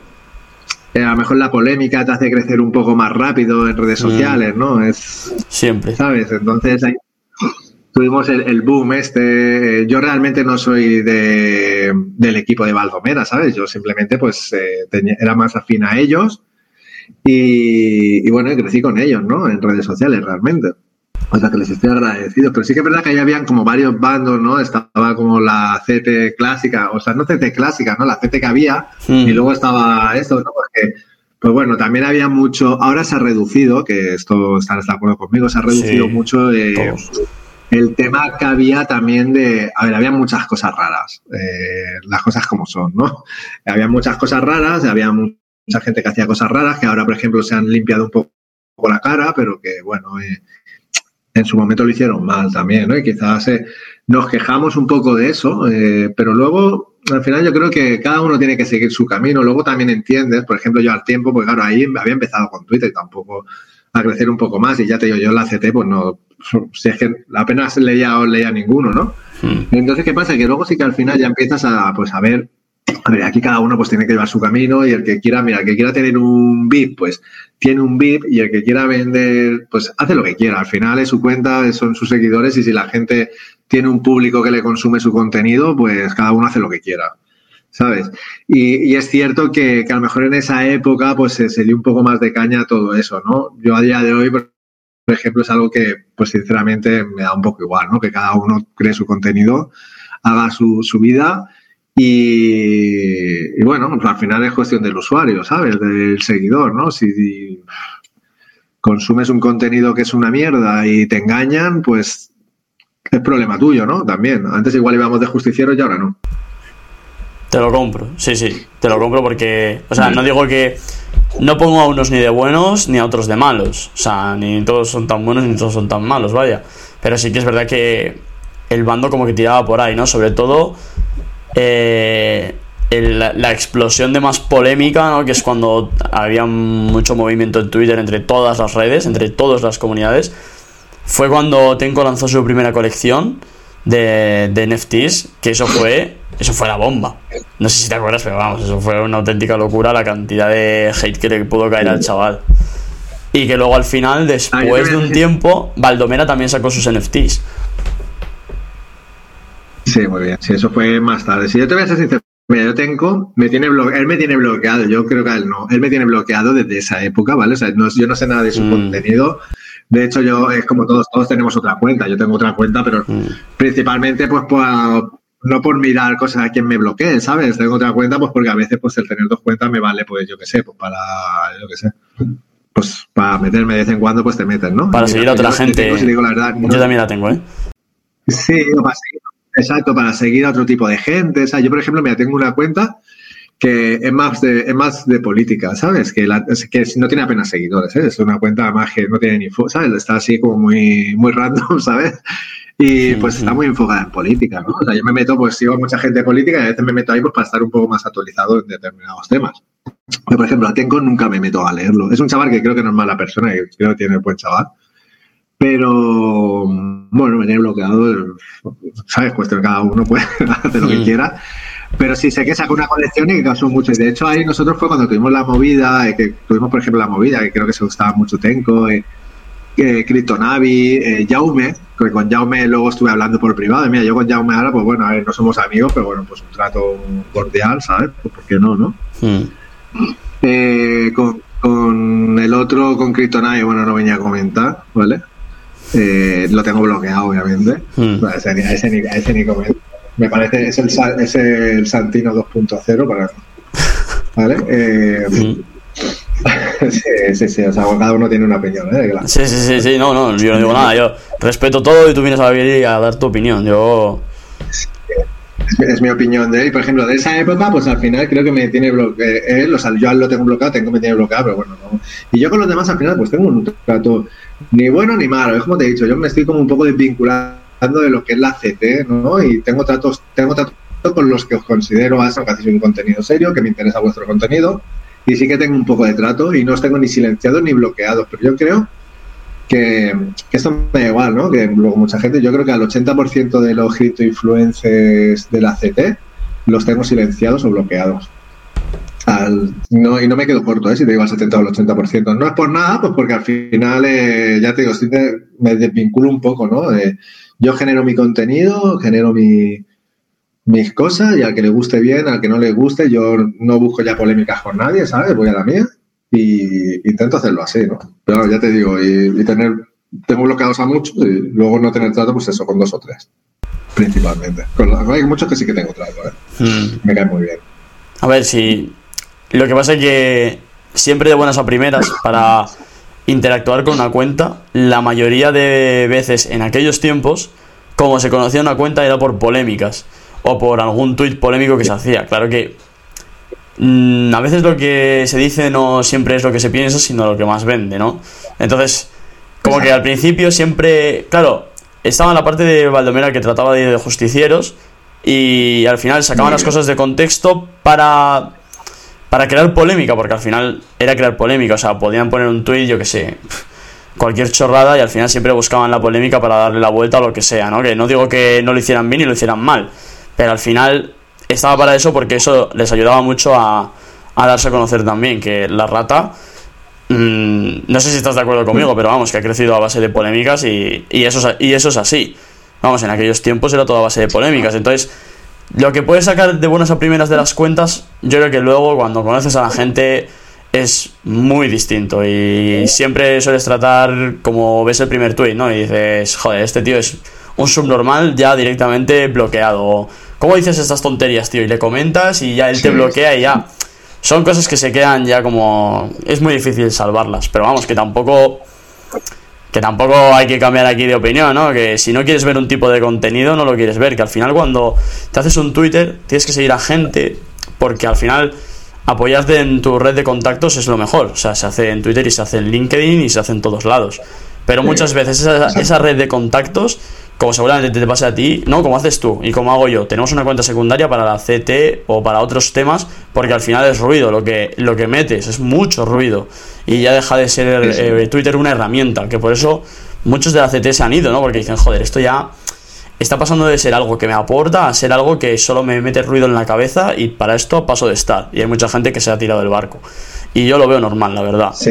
eh, a lo mejor la polémica te hace crecer un poco más rápido en redes sociales, mm. ¿no? Es siempre, ¿sabes? Entonces ahí tuvimos el, el, boom este. Yo realmente no soy de, del equipo de Valdomera, ¿sabes? Yo simplemente pues eh, tenía, era más afín a ellos y, y bueno, crecí con ellos, ¿no? En redes sociales realmente. O sea, que les estoy agradecido. Pero sí que es verdad que ahí habían como varios bandos, ¿no? Estaba como la CT clásica, o sea, no CT clásica, ¿no? La CT que había. Hmm. Y luego estaba esto, ¿no? Porque, pues bueno, también había mucho. Ahora se ha reducido, que esto estarás de acuerdo conmigo, se ha reducido Sí, mucho eh. El tema que había también de. A ver, había muchas cosas raras. eh, las cosas como son, ¿no? Había muchas cosas raras, había mu- mucha gente que hacía cosas raras, que ahora, por ejemplo, se han limpiado un poco la cara, pero que, bueno, eh, en su momento lo hicieron mal también, ¿no? Y quizás eh, nos quejamos un poco de eso, eh, pero luego, al final, yo creo que cada uno tiene que seguir su camino. Luego también entiendes, por ejemplo, yo al tiempo, pues claro, ahí había empezado con Twitter y tampoco a crecer un poco más. Y ya te digo, yo en la CT, pues no, si es que apenas leía o leía ninguno, ¿no? Hmm. Entonces, ¿qué pasa? Que luego sí que al final ya empiezas a, pues, a ver, a ver, aquí cada uno pues tiene que llevar su camino y el que quiera, mira, el que quiera tener un VIP, pues tiene un VIP y el que quiera vender, pues hace lo que quiera. Al final es su cuenta, son sus seguidores y si la gente tiene un público que le consume su contenido, pues cada uno hace lo que quiera. ¿Sabes? Y, y es cierto que, que a lo mejor en esa época pues se, se dio un poco más de caña todo eso, ¿no? Yo a día de hoy, por ejemplo, es algo que, pues sinceramente, me da un poco igual, ¿no? Que cada uno cree su contenido, haga su, su vida y, y bueno, pues al final es cuestión del usuario, ¿sabes? Del seguidor, ¿no? Si, consumes un contenido que es una mierda y te engañan, pues es problema tuyo, ¿no? También. Antes igual íbamos de justicieros y ahora no. Te lo compro, sí, sí, te lo compro porque, o sea, no digo que no pongo a unos ni de buenos ni a otros de malos, o sea, ni todos son tan buenos ni todos son tan malos, vaya, pero sí que es verdad que el bando como que tiraba por ahí, ¿no? Sobre todo eh, el- la, la explosión de más polémica, ¿no? Que es cuando había mucho movimiento en Twitter entre todas las redes, entre todas las comunidades, fue cuando Tenko lanzó su primera colección de, de NFTs, que eso fue, eso fue la bomba. No sé si te acuerdas, pero vamos, eso fue una auténtica locura la cantidad de hate que le pudo caer al chaval. Y que luego al final, Ah, después de un tiempo, Baldomera también sacó sus NFTs. Sí, muy bien. Sí, eso fue más tarde. Si yo te voy a ser sincero, mira, yo tengo, me tiene él me tiene bloqueado, yo creo que a él no, él me tiene bloqueado desde esa época, ¿vale? O sea, no- yo no sé nada de su Mm. contenido. De hecho, yo es como todos, todos tenemos otra cuenta, yo tengo otra cuenta, pero Mm. principalmente pues por- no por mirar cosas a quien me bloquee, ¿sabes? Tengo otra cuenta pues porque a veces pues el tener dos cuentas me vale pues yo qué sé, pues para, yo qué sé, pues para meterme de vez en cuando pues te metes, ¿no? Para seguir a otra yo- gente. tengo, si digo la verdad, no- Yo también la tengo, ¿eh? Sí, para seguir- exacto, para seguir a otro tipo de gente. O sea, yo, por ejemplo, mira, tengo una cuenta que es más de, es más de política, ¿sabes? Que, la- que no tiene apenas seguidores, ¿eh? Es una cuenta más que no tiene ni ¿sabes? Está así como muy, muy random, ¿sabes? Y pues está muy enfocada en política, ¿no? O sea, yo me meto, pues sigo a mucha gente de política y a veces me meto ahí pues para estar un poco más actualizado en determinados temas. Yo, por ejemplo, a Tenko nunca me meto a leerlo. Es un chaval que creo que no es mala persona, que creo que tiene buen chaval. Pero, bueno, me tiene bloqueado, ¿sabes? Cuestión cada uno puede hacer lo que quiera. Pero sí sé que sacó una colección y que causó mucho. Y de hecho, ahí nosotros fue cuando tuvimos la movida, eh, que tuvimos, por ejemplo, la movida, que creo que se gustaba mucho Tenko, eh, eh, Cryptonavi, eh, Jaume, que con Jaume luego estuve hablando por privado. Y mira, yo con Jaume ahora, pues bueno, a ver, no somos amigos, pero bueno, pues un trato cordial, ¿sabes? Pues ¿por qué no, no? Mm. Eh, con, con el otro, con Kryptonite, bueno, no venía a comentar, ¿vale? Eh, lo tengo bloqueado, obviamente. Mm. A ese, ese ese ni comento. Me parece, es el, es el Santino 2.0 para mí. ¿Vale? Eh, sí, sí, sí, o sea, cada uno tiene una opinión, ¿eh? Claro. Sí, sí, sí, sí, no, no, yo no digo nada, yo respeto todo y tú vienes a venir a dar tu opinión, yo... Es, es mi opinión de él. Por ejemplo, de esa época, pues al final creo que me tiene bloqueado. Él, o sea, yo lo tengo bloqueado, tengo me tiene bloqueado, pero bueno, no. Y yo con los demás al final, pues tengo un trato ni bueno ni malo. Es como te he dicho, yo me estoy como un poco de lo que es la CT, ¿no? Y tengo tratos, tengo tratos con los que os considero eso, que hacéis un contenido serio, que me interesa vuestro contenido. Y sí que tengo un poco de trato y no os tengo ni silenciados ni bloqueados. Pero yo creo que, que esto me da igual, ¿no? Que luego mucha gente, yo creo que al 80% de los cripto influencers de la CT los tengo silenciados o bloqueados. Al- no, y no me quedo corto, ¿eh? si te digo al 70 o al 80%. No es por nada, pues porque al final, eh, ya te digo, estoy de- me desvinculo un poco, ¿no? Eh, yo genero mi contenido, genero mi, mis cosas y al que le guste bien, al que no le guste, yo no busco ya polémicas con nadie, ¿sabes? Voy a la mía y intento hacerlo así, ¿no? Pero ya te digo, y, y tener tengo bloqueados a muchos y luego no tener trato, pues eso, con dos o tres, principalmente. hay muchos que sí que tengo trato, ¿eh? Hmm. Me cae muy bien. A ver, si... Lo que pasa es que siempre de buenas a primeras, para interactuar con una cuenta, la mayoría de veces en aquellos tiempos, como se conocía una cuenta era por polémicas o por algún tuit polémico que se hacía. Claro que mm, a veces lo que se dice no siempre es lo que se piensa, sino lo que más vende, ¿no? Entonces, como que al principio siempre, claro, estaba en la parte de Valdomera que trataba de justicieros y al final sacaban las cosas de contexto para para crear polémica, porque al final era crear polémica, o sea, podían poner un tuit, yo que sé, cualquier chorrada y al final siempre buscaban la polémica para darle la vuelta a lo que sea, ¿no? Que no digo que no lo hicieran bien y lo hicieran mal, pero al final estaba para eso porque eso les ayudaba mucho a, darse a conocer también, que la rata, mm, no sé si estás de acuerdo conmigo, pero vamos, que ha crecido a base de polémicas y, y, eso, y eso es así. Vamos, en aquellos tiempos era todo a base de polémicas, entonces lo que puedes sacar de buenas a primeras de las cuentas, yo creo que luego cuando conoces a la gente es muy distinto y siempre sueles tratar como ves el primer tweet, ¿no? Y dices, joder, este tío es un subnormal ya directamente bloqueado. ¿Cómo dices estas tonterías, tío? Y le comentas y ya él te bloquea y ya. Son cosas que se quedan ya como... Es muy difícil salvarlas, pero vamos, que tampoco que tampoco hay que cambiar aquí de opinión, ¿no? Que si no quieres ver un tipo de contenido, no lo quieres ver. Que al final cuando te haces un Twitter, tienes que seguir a gente, porque al final apoyarte en tu red de contactos es lo mejor. O sea, se hace en Twitter y se hace en LinkedIn y se hace en todos lados. Pero muchas veces esa, esa red de contactos como seguramente te pase a ti, no, como haces tú y como hago yo. Tenemos una cuenta secundaria para la CT o para otros temas, porque al final es ruido, lo que, lo que metes es mucho ruido. Y ya deja de ser eh, Twitter una herramienta, que por eso muchos de la CT se han ido, ¿no? Porque dicen, joder, esto ya está pasando de ser algo que me aporta a ser algo que solo me mete ruido en la cabeza y para esto paso de estar. Y hay mucha gente que se ha tirado del barco. Y yo lo veo normal, la verdad. Sí.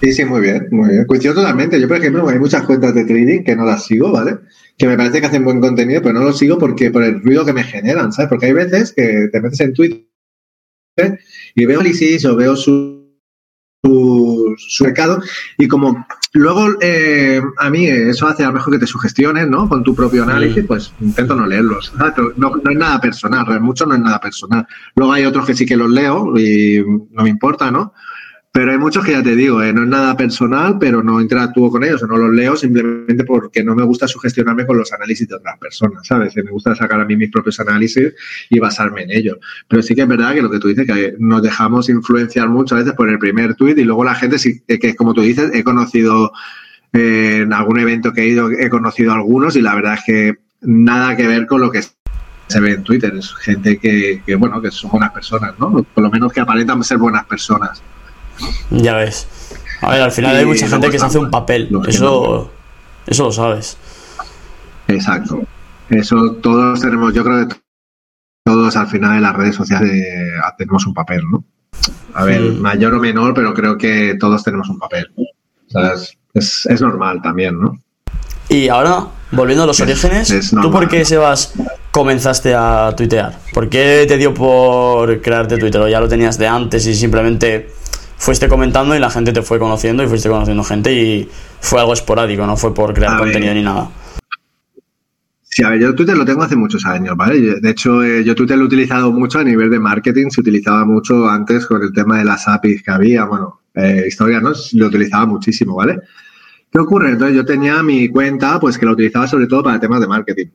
Sí, sí, muy bien, muy bien. Coincido totalmente. Yo, por ejemplo, hay muchas cuentas de trading que no las sigo, ¿vale? Que me parece que hacen buen contenido, pero no los sigo porque por el ruido que me generan, ¿sabes? Porque hay veces que te metes en Twitter y veo análisis o veo su, su, mercado y como luego eh, a mí eso hace a lo mejor que te sugestiones, ¿no? Con tu propio análisis, pues intento no leerlos. No, no es nada personal, mucho no es nada personal. Luego hay otros que sí que los leo y no me importa, ¿no? Pero hay muchos que ya te digo, eh, no es nada personal, pero no interactúo con ellos o no los leo simplemente porque no me gusta sugestionarme con los análisis de otras personas, ¿sabes? Me gusta sacar a mí mis propios análisis y basarme en ellos. Pero sí que es verdad que lo que tú dices, que nos dejamos influenciar muchas veces por el primer tuit y luego la gente, sí, eh, que como tú dices, he conocido eh, en algún evento que he ido, he conocido algunos y la verdad es que nada que ver con lo que se ve en Twitter. Es gente que, que bueno, que son buenas personas, ¿no? Por lo menos que aparentan ser buenas personas. Ya ves. A ver, al final hay mucha gente que se hace un papel. Eso, eso lo sabes. Exacto. Eso todos tenemos, yo creo que todos al final en las redes sociales eh, tenemos un papel, ¿no? A ver, mayor o menor, pero creo que todos tenemos un papel. es, es, normal también, ¿no? Y ahora, volviendo a los orígenes, ¿tú por qué, Sebas, comenzaste a tuitear? ¿Por qué te dio por crearte Twitter? ¿O ya lo tenías de antes y simplemente fuiste comentando y la gente te fue conociendo y fuiste conociendo gente y fue algo esporádico, no fue por crear contenido ni nada. Sí, a ver, yo Twitter lo tengo hace muchos años, ¿vale? De hecho, eh, yo Twitter lo he utilizado mucho a nivel de marketing, se utilizaba mucho antes con el tema de las APIs que había, bueno, eh, historia, ¿no? Lo utilizaba muchísimo, ¿vale? ¿Qué ocurre? Entonces yo tenía mi cuenta, pues que la utilizaba sobre todo para temas de marketing.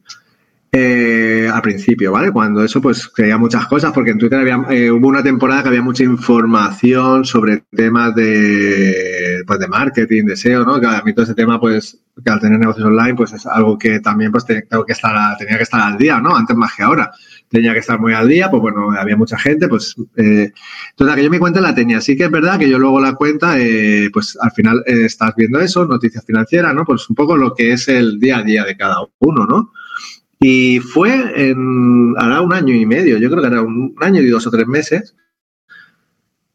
Eh, al principio, ¿vale? Cuando eso, pues creía muchas cosas, porque en Twitter había, eh, hubo una temporada que había mucha información sobre temas de, pues, de marketing, de SEO, ¿no? Que a mí todo ese tema, pues, que al tener negocios online, pues es algo que también, pues, tengo que estar, tenía que estar al día, ¿no? Antes más que ahora. Tenía que estar muy al día, pues bueno, había mucha gente, pues. Eh, entonces, que yo mi cuenta la tenía. Sí que es verdad que yo luego la cuenta, eh, pues al final estás viendo eso, noticias financieras, ¿no? Pues un poco lo que es el día a día de cada uno, ¿no? Y fue en, hará un año y medio, yo creo que era un año y dos o tres meses,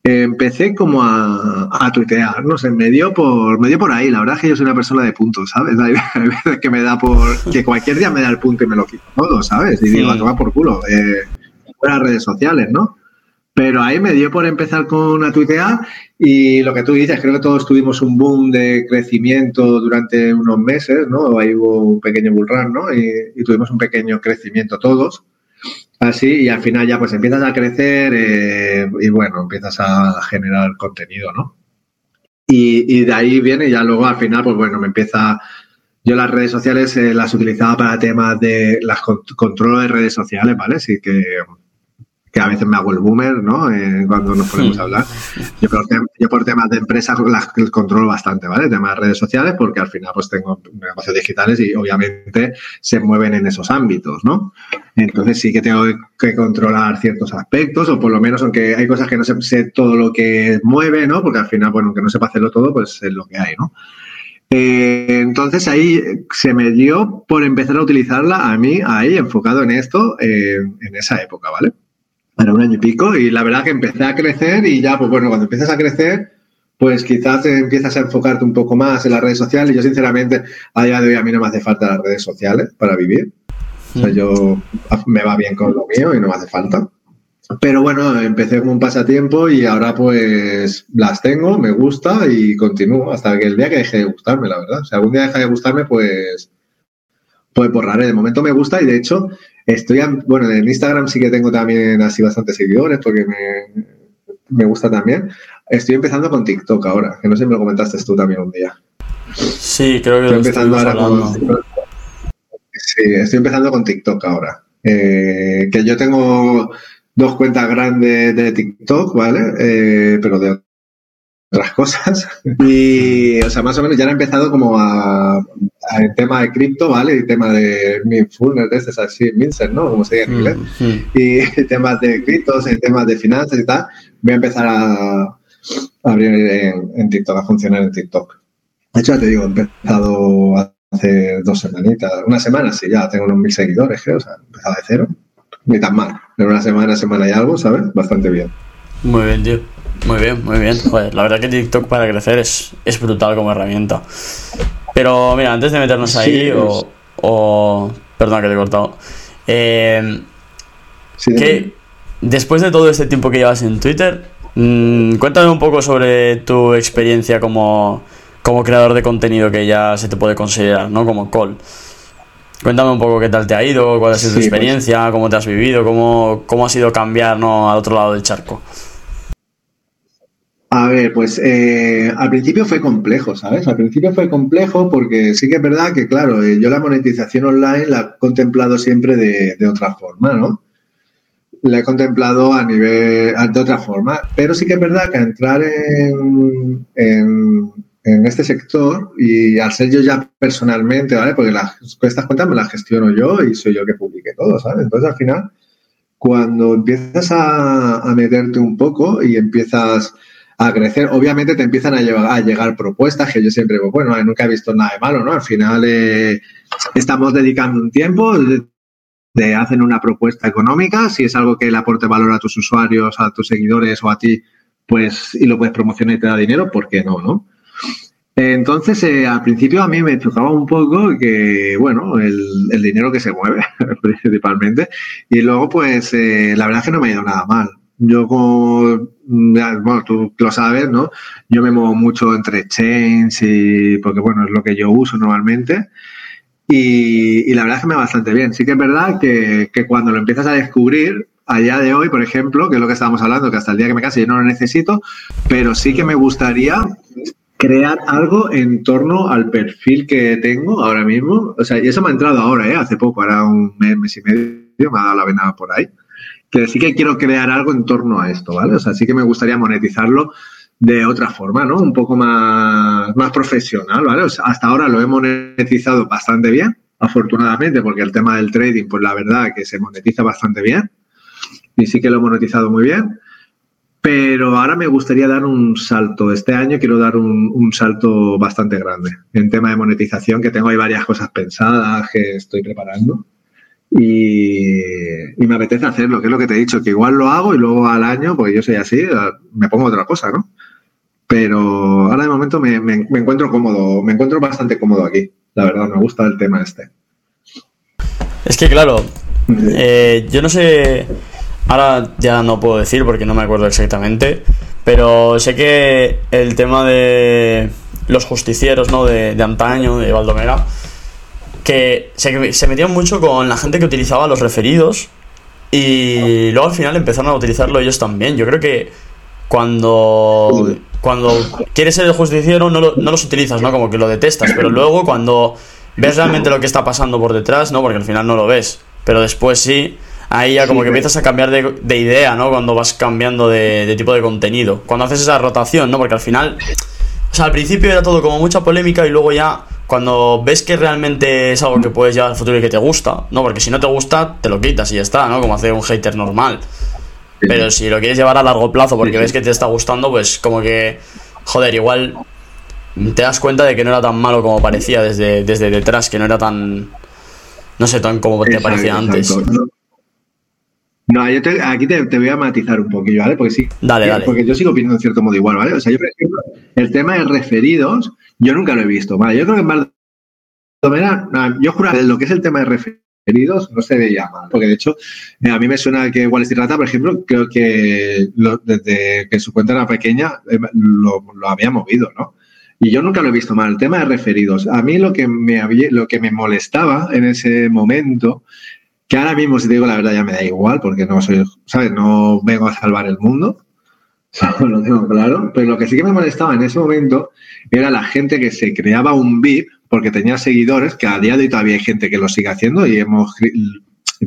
empecé como a, a tuitear, no sé, me dio, por, me dio por ahí. La verdad es que yo soy una persona de puntos, ¿sabes? Hay veces que me da por. que cualquier día me da el punto y me lo quito todo, ¿sabes? Y digo, a tomar por culo. Eh, fuera redes sociales, ¿no? Pero ahí me dio por empezar con una tuitear y lo que tú dices, creo que todos tuvimos un boom de crecimiento durante unos meses, ¿no? Ahí hubo un pequeño bull run, ¿no? Y, tuvimos un pequeño crecimiento todos. Así, y al final ya pues empiezas a crecer eh, y bueno, empiezas a generar contenido, ¿no? Y, de ahí viene ya luego al final, pues bueno, me empieza... Yo las redes sociales eh, las utilizaba para temas de las control de redes sociales, ¿vale? Sí que que a veces me hago el boomer, ¿no? Eh, cuando nos ponemos a hablar. Yo por, temas de empresa las controlo bastante, ¿vale? Temas de redes sociales, porque al final pues tengo negocios digitales y obviamente se mueven en esos ámbitos, ¿no? Entonces sí que tengo que controlar ciertos aspectos, o por lo menos, aunque hay cosas que no sé, todo lo que mueve, ¿no? Porque al final, bueno, aunque no sepa hacerlo todo, pues es lo que hay, ¿no? Eh, entonces ahí se me dio por empezar a utilizarla a mí, ahí enfocado en esto, eh, en esa época, ¿vale? Era un año y pico y la verdad que empecé a crecer y ya, pues bueno, cuando empiezas a crecer, pues quizás empiezas a enfocarte un poco más en las redes sociales. Yo, sinceramente, a día de hoy a mí no me hace falta las redes sociales para vivir. O sea, mm. yo me va bien con lo mío y no me hace falta. Pero bueno, empecé como un pasatiempo y ahora pues las tengo, me gusta y continúo hasta que el día que deje de gustarme, la verdad. O sea, algún día deja de gustarme, pues, pues borraré. De momento me gusta y de hecho Estoy, bueno, en Instagram sí que tengo también así bastantes seguidores porque me, gusta también. Estoy empezando con TikTok ahora, que no sé si me lo comentaste tú también un día. Sí, creo que estoy empezando ahora con, Sí, estoy empezando con TikTok ahora. Eh, que yo tengo dos cuentas grandes de TikTok, ¿vale? Eh, pero de otras cosas. Y, o sea, más o menos ya han empezado como a, el tema de cripto, ¿vale? Y tema de mindfulness, este es así, Mincer, ¿no? Como se dice en inglés. Mm, y temas de criptos, temas de finanzas y tal. Voy a empezar a, abrir en, TikTok, a funcionar en TikTok. De hecho, ya te digo, he empezado hace dos semanitas, una semana, sí, ya tengo unos mil seguidores, creo, o sea, he empezado de cero. Ni tan mal. En una semana, semana y algo, ¿sabes? Bastante bien. Muy bien, tío. Muy bien, muy bien. Joder, la verdad que TikTok para crecer es, es brutal como herramienta. Pero mira, antes de meternos ahí, o, o, Perdón que te he cortado. Eh, que después de todo este tiempo que llevas en Twitter, mmm, cuéntame un poco sobre tu experiencia como, como creador de contenido que ya se te puede considerar, ¿no? Como call. Cuéntame un poco qué tal te ha ido, cuál ha sido tu pues. experiencia, cómo te has vivido, cómo, cómo ha sido cambiar ¿no? al otro lado del charco. A ver, pues eh, al principio fue complejo, ¿sabes? Al principio fue complejo porque sí que es verdad que, claro, eh, yo la monetización online la he contemplado siempre de, otra forma, ¿no? La he contemplado a nivel, de otra forma, pero sí que es verdad que entrar en, en, este sector y al ser yo ya personalmente, ¿vale? Porque las, estas cuentas me las gestiono yo y soy yo que publique todo, ¿sabes? Entonces al final, cuando empiezas a, a meterte un poco y empiezas a crecer. Obviamente te empiezan a, llegar, a llegar propuestas que yo siempre digo, bueno, nunca he visto nada de malo, ¿no? Al final eh, estamos dedicando un tiempo, te hacen una propuesta económica, si es algo que le aporte valor a tus usuarios, a tus seguidores o a ti, pues y lo puedes promocionar y te da dinero, ¿por qué no, no? Entonces, eh, al principio a mí me chocaba un poco que, bueno, el, dinero que se mueve, principalmente, y luego, pues, eh, la verdad es que no me ha ido nada mal. Yo como, bueno, tú lo sabes, ¿no? Yo me muevo mucho entre chains y, porque bueno, es lo que yo uso normalmente. Y, la verdad es que me va bastante bien. Sí que es verdad que, que, cuando lo empiezas a descubrir, a día de hoy, por ejemplo, que es lo que estábamos hablando, que hasta el día que me case yo no lo necesito, pero sí que me gustaría crear algo en torno al perfil que tengo ahora mismo. O sea, y eso me ha entrado ahora, ¿eh? Hace poco, ahora un mes, mes y medio, me ha dado la vena por ahí que sí que quiero crear algo en torno a esto, ¿vale? O sea, sí que me gustaría monetizarlo de otra forma, ¿no? Un poco más, más profesional, ¿vale? Hasta ahora lo he monetizado bastante bien, afortunadamente, porque el tema del trading, pues la verdad que se monetiza bastante bien y sí que lo he monetizado muy bien. Pero ahora me gustaría dar un salto. Este año quiero dar un, un, salto bastante grande en tema de monetización, que tengo ahí varias cosas pensadas que estoy preparando. Y, me apetece hacerlo, que es lo que te he dicho, que igual lo hago y luego al año, porque yo soy así, me pongo otra cosa, ¿no? Pero ahora de momento me, encuentro cómodo, me encuentro bastante cómodo aquí, la verdad, me gusta el tema este. Es que claro, eh, yo no sé ahora ya no puedo decir porque no me acuerdo exactamente, pero sé que el tema de los justicieros, ¿no? De, de antaño, de Baldomera, que se, se metían mucho con la gente que utilizaba los referidos y luego al final empezaron a utilizarlo ellos también. Yo creo que cuando, cuando quieres ser el justiciero no, no los utilizas, ¿no? Como que lo detestas, pero luego cuando ves realmente lo que está pasando por detrás, ¿no? Porque al final no lo ves, pero después sí, ahí ya como que empiezas a cambiar de, de idea, ¿no? Cuando vas cambiando de, de, tipo de contenido. Cuando haces esa rotación, ¿no? Porque al final, o sea, al principio era todo como mucha polémica y luego ya cuando ves que realmente es algo que puedes llevar al futuro y que te gusta, ¿no? Porque si no te gusta, te lo quitas y ya está, ¿no? Como hace un hater normal. Pero si lo quieres llevar a largo plazo porque ves que te está gustando, pues como que, joder, igual te das cuenta de que no era tan malo como parecía desde, desde detrás, que no era tan, no sé, tan como te parecía antes. No, yo te, aquí te, te, voy a matizar un poquillo, ¿vale? Porque sí. Dale, dale. Porque yo sigo opinando en cierto modo igual, ¿vale? O sea, yo, por ejemplo, el tema de referidos, yo nunca lo he visto, ¿vale? Yo creo que en Baldomera, yo juro que lo que es el tema de referidos no se veía mal, porque de hecho, eh, a mí me suena que Wall Street Rata, por ejemplo, creo que lo, desde que su cuenta era pequeña, eh, lo, lo había movido, ¿no? Y yo nunca lo he visto mal. El tema de referidos. A mí lo que me, lo que me molestaba en ese momento que ahora mismo, si te digo la verdad, ya me da igual, porque no soy, ¿sabes? No vengo a salvar el mundo, lo tengo claro, pero lo que sí que me molestaba en ese momento era la gente que se creaba un VIP porque tenía seguidores, que a día de hoy todavía hay gente que lo sigue haciendo y hemos,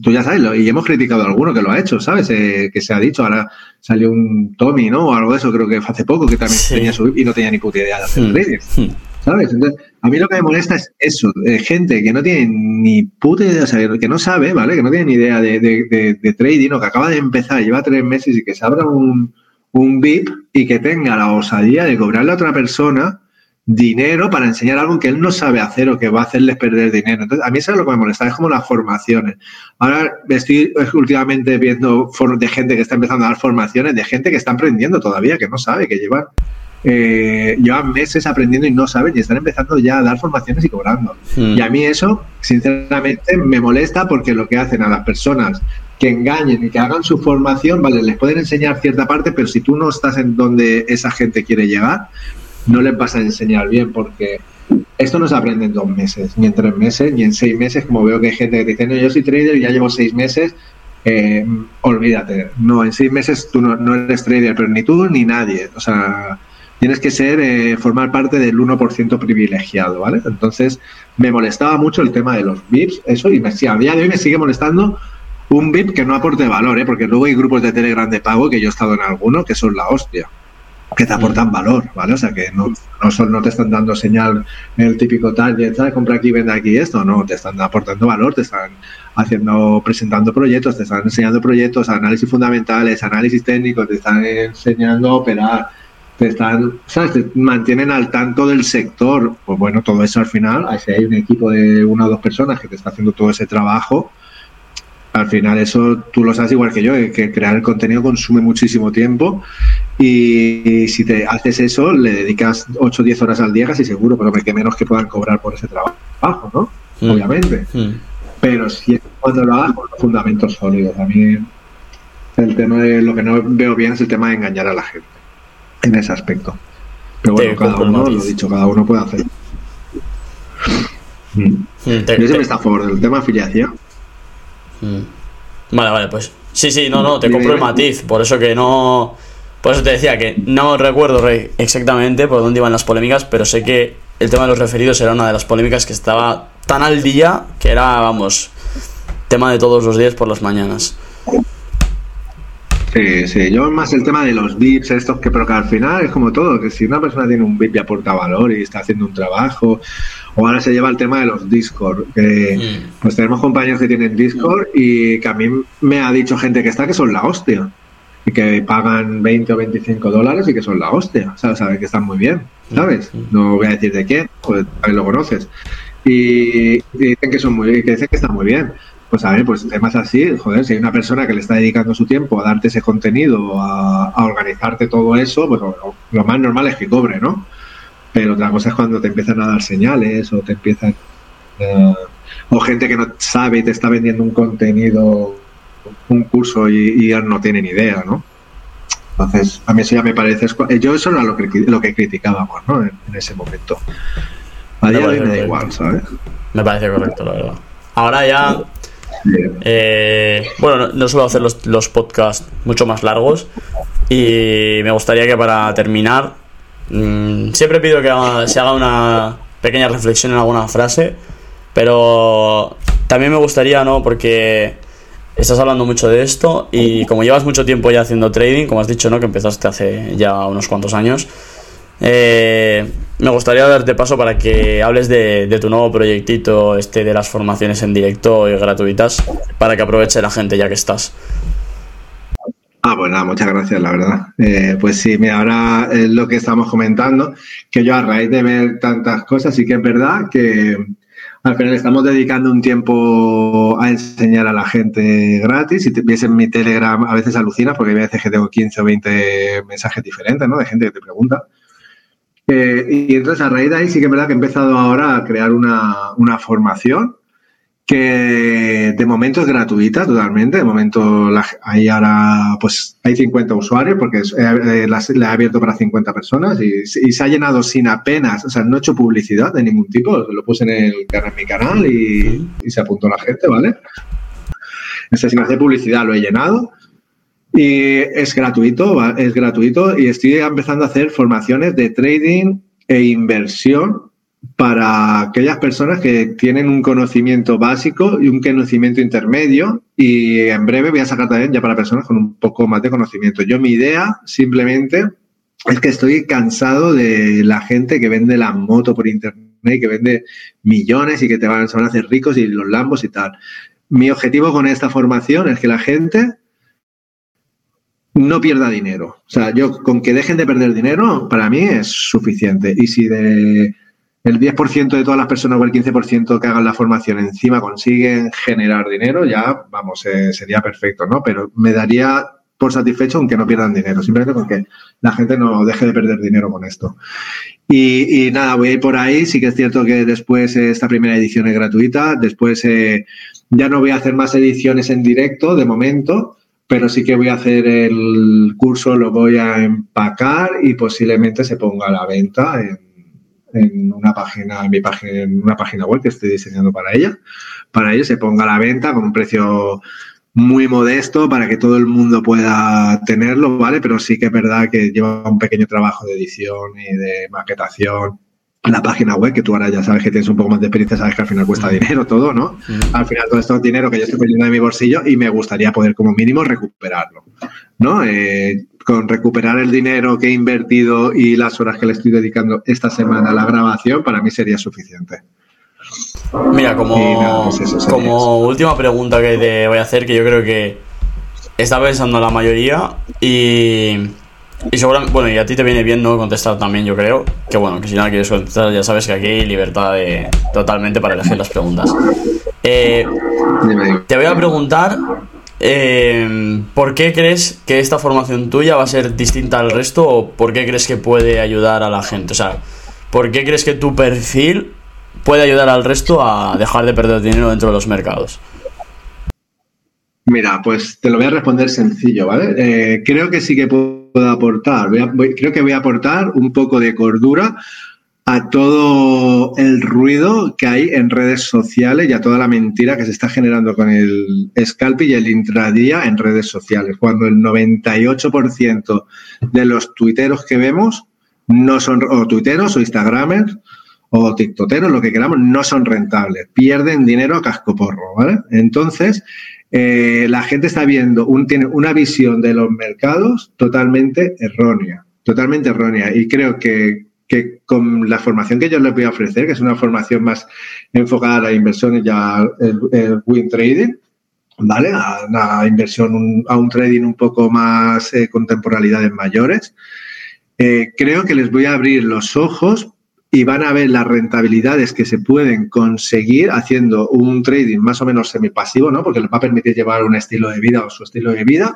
tú ya sabes, y hemos criticado a alguno que lo ha hecho, ¿sabes? Eh, que se ha dicho, ahora salió un Tommy, ¿no? O algo de eso, creo que hace poco, que también sí. tenía su VIP y no tenía ni puta idea de hacer hmm. trading. Hmm. ¿Sabes? Entonces, a mí lo que me molesta es eso, eh, gente que no tiene ni puta idea, que no sabe, ¿vale? Que no tiene ni idea de, de, de, de, trading o que acaba de empezar, lleva tres meses y que se abra un, un VIP y que tenga la osadía de cobrarle a otra persona dinero para enseñar algo que él no sabe hacer o que va a hacerles perder dinero. Entonces, a mí eso es lo que me molesta, es como las formaciones. Ahora estoy últimamente viendo de gente que está empezando a dar formaciones, de gente que está aprendiendo todavía, que no sabe, que llevan eh, llevan meses aprendiendo y no saben y están empezando ya a dar formaciones y cobrando. Hmm. Y a mí eso, sinceramente, me molesta porque lo que hacen a las personas que engañen y que hagan su formación, vale, les pueden enseñar cierta parte, pero si tú no estás en donde esa gente quiere llegar, no les vas a enseñar bien porque esto no se aprende en dos meses, ni en tres meses, ni en seis meses, como veo que hay gente que dice, no, yo soy trader y ya llevo seis meses, eh, olvídate, no, en seis meses tú no, no eres trader, pero ni tú ni nadie, o sea tienes que ser, eh, formar parte del 1% privilegiado, ¿vale? Entonces, me molestaba mucho el tema de los VIPs, eso, y me, sí, a día de hoy me sigue molestando un VIP que no aporte valor, ¿eh? Porque luego hay grupos de Telegram de pago, que yo he estado en alguno, que son la hostia, que te aportan valor, ¿vale? O sea, que no, no, son, no te están dando señal el típico target, ¿sabes? Compra aquí, vende aquí esto, no, te están aportando valor, te están haciendo, presentando proyectos, te están enseñando proyectos, análisis fundamentales, análisis técnicos, te están enseñando a operar, están, ¿sabes? Te mantienen al tanto del sector. Pues bueno, todo eso al final, si hay un equipo de una o dos personas que te está haciendo todo ese trabajo, al final eso tú lo sabes igual que yo, que crear el contenido consume muchísimo tiempo y, si te haces eso, le dedicas 8 o 10 horas al día casi seguro, pero que menos que puedan cobrar por ese trabajo, ¿no? Mm. Obviamente. Mm. Pero si cuando lo hagas con los fundamentos sólidos. A mí el tema de lo que no veo bien es el tema de engañar a la gente en ese aspecto. Pero bueno, cada uno, lo dicho, cada uno puede hacer. Mm. Te, Yo siempre está a favor del tema afiliación. Mm. Vale, vale, pues. Sí, sí, no, no, te compro el matiz. Por eso que no. Por eso te decía que no recuerdo exactamente por dónde iban las polémicas, pero sé que el tema de los referidos era una de las polémicas que estaba tan al día que era, vamos, tema de todos los días por las mañanas. Sí, sí, yo más el tema de los VIPs, estos que, pero que al final es como todo, que si una persona tiene un VIP y aporta valor y está haciendo un trabajo, o ahora se lleva el tema de los Discord, que mm. pues tenemos compañeros que tienen Discord y que a mí me ha dicho gente que está que son la hostia, y que pagan 20 o 25 dólares y que son la hostia, ¿sabes? Saben que están muy bien, ¿sabes? Mm. No voy a decir de qué, pues lo conoces. Y, y dicen que son muy que dicen que están muy bien pues a ver, pues temas así, joder, si hay una persona que le está dedicando su tiempo a darte ese contenido, a, a organizarte todo eso, pues lo, lo, más normal es que cobre, ¿no? Pero otra cosa es cuando te empiezan a dar señales o te empiezan... Uh, o gente que no sabe y te está vendiendo un contenido un curso y, y no tiene ni idea, ¿no? Entonces, a mí eso ya me parece. Yo eso era lo que, lo que criticábamos, ¿no? En, ese momento. A día de hoy me da igual, ¿sabes? Me parece correcto, la verdad. Ahora ya. Eh, bueno, no, suelo hacer los, podcasts mucho más largos. Y me gustaría que para terminar. Mmm, siempre pido que se haga una pequeña reflexión en alguna frase. Pero también me gustaría, ¿no? Porque estás hablando mucho de esto y como llevas mucho tiempo ya haciendo trading, como has dicho, ¿no? Que empezaste hace ya unos cuantos años. Eh, me gustaría darte paso para que hables de, tu nuevo proyectito, este de las formaciones en directo y gratuitas, para que aproveche la gente ya que estás. Ah, pues nada, muchas gracias, la verdad. Eh, pues sí, mira, ahora es lo que estamos comentando, que yo a raíz de ver tantas cosas, sí que es verdad que, al final estamos dedicando un tiempo a enseñar a la gente gratis. Si te ves en mi Telegram, a veces alucinas porque hay veces que tengo 15 o 20 mensajes diferentes, ¿no? De gente que te pregunta. Eh, y entonces a raíz de ahí sí que es verdad que he empezado ahora a crear una, una formación que de momento es gratuita totalmente. De momento hay ahora, pues hay 50 usuarios porque eh, la, he abierto para 50 personas y, se ha llenado sin apenas, o sea, no he hecho publicidad de ningún tipo. Lo puse en, el, mi canal y, se apuntó la gente, ¿vale? Este, sin hacer publicidad lo he llenado. Y es gratuito, es gratuito y estoy empezando a hacer formaciones de trading e inversión para aquellas personas que tienen un conocimiento básico y un conocimiento intermedio y en breve voy a sacar también ya para personas con un poco más de conocimiento. Yo mi idea simplemente es que estoy cansado de la gente que vende la moto por internet que vende millones y que te van, se van a hacer ricos y los lambos y tal. Mi objetivo con esta formación es que la gente no pierda dinero. O sea, yo con que dejen de perder dinero, para mí es suficiente. Y si de el 10% de todas las personas o el 15% que hagan la formación encima consiguen generar dinero, ya, vamos, eh, sería perfecto, ¿no? Pero me daría por satisfecho aunque no pierdan dinero, simplemente con que la gente no deje de perder dinero con esto. Y, nada, voy a ir por ahí. Sí que es cierto que después esta primera edición es gratuita. Después eh, ya no voy a hacer más ediciones en directo de momento, pero sí que voy a hacer el curso, lo voy a empacar y posiblemente se ponga a la venta en una página, en mi página, en una página web que estoy diseñando para ella. Para ello se ponga a la venta con un precio muy modesto para que todo el mundo pueda tenerlo, ¿vale? Pero sí que es verdad que lleva un pequeño trabajo de edición y de maquetación. La página web, que tú ahora ya sabes que tienes un poco más de experiencia, sabes que al final cuesta dinero todo, ¿no? Al final todo esto es dinero que yo estoy poniendo de mi bolsillo y me gustaría poder como mínimo recuperarlo, ¿no? Eh, con recuperar el dinero que he invertido y las horas que le estoy dedicando esta semana a la grabación, para mí sería suficiente. Mira, como, pues como última pregunta que te voy a hacer, que yo creo que está pensando la mayoría y, y seguramente, bueno, y a ti te viene bien no contestar también, yo creo, que bueno, que si no quieres contestar, ya sabes que aquí hay libertad de, totalmente para elegir las preguntas. Eh, te voy a preguntar eh, ¿Por qué crees que esta formación tuya va a ser distinta al resto o por qué crees que puede ayudar a la gente? O sea, ¿por qué crees que tu perfil puede ayudar al resto a dejar de perder dinero dentro de los mercados? Mira, pues te lo voy a responder sencillo, ¿vale? Eh, creo que sí que puedo aportar, creo que voy a aportar un poco de cordura a todo el ruido que hay en redes sociales y a toda la mentira que se está generando con el scalping y el intradía en redes sociales, cuando el 98% de los tuiteros que vemos no son o tuiteros o instagramers o tiktokeros, lo que queramos, no son rentables, pierden dinero a cascoporro, ¿vale? Entonces, eh, la gente está viendo, un, tiene una visión de los mercados totalmente errónea, totalmente errónea. Y creo que con la formación que yo les voy a ofrecer, que es una formación más enfocada a la inversión y al win trading, ¿vale? A una inversión, a un trading un poco más eh, con temporalidades mayores, eh, creo que les voy a abrir los ojos y van a ver las rentabilidades que se pueden conseguir haciendo un trading más o menos semipasivo, ¿no? Porque les va a permitir llevar un estilo de vida o su estilo de vida,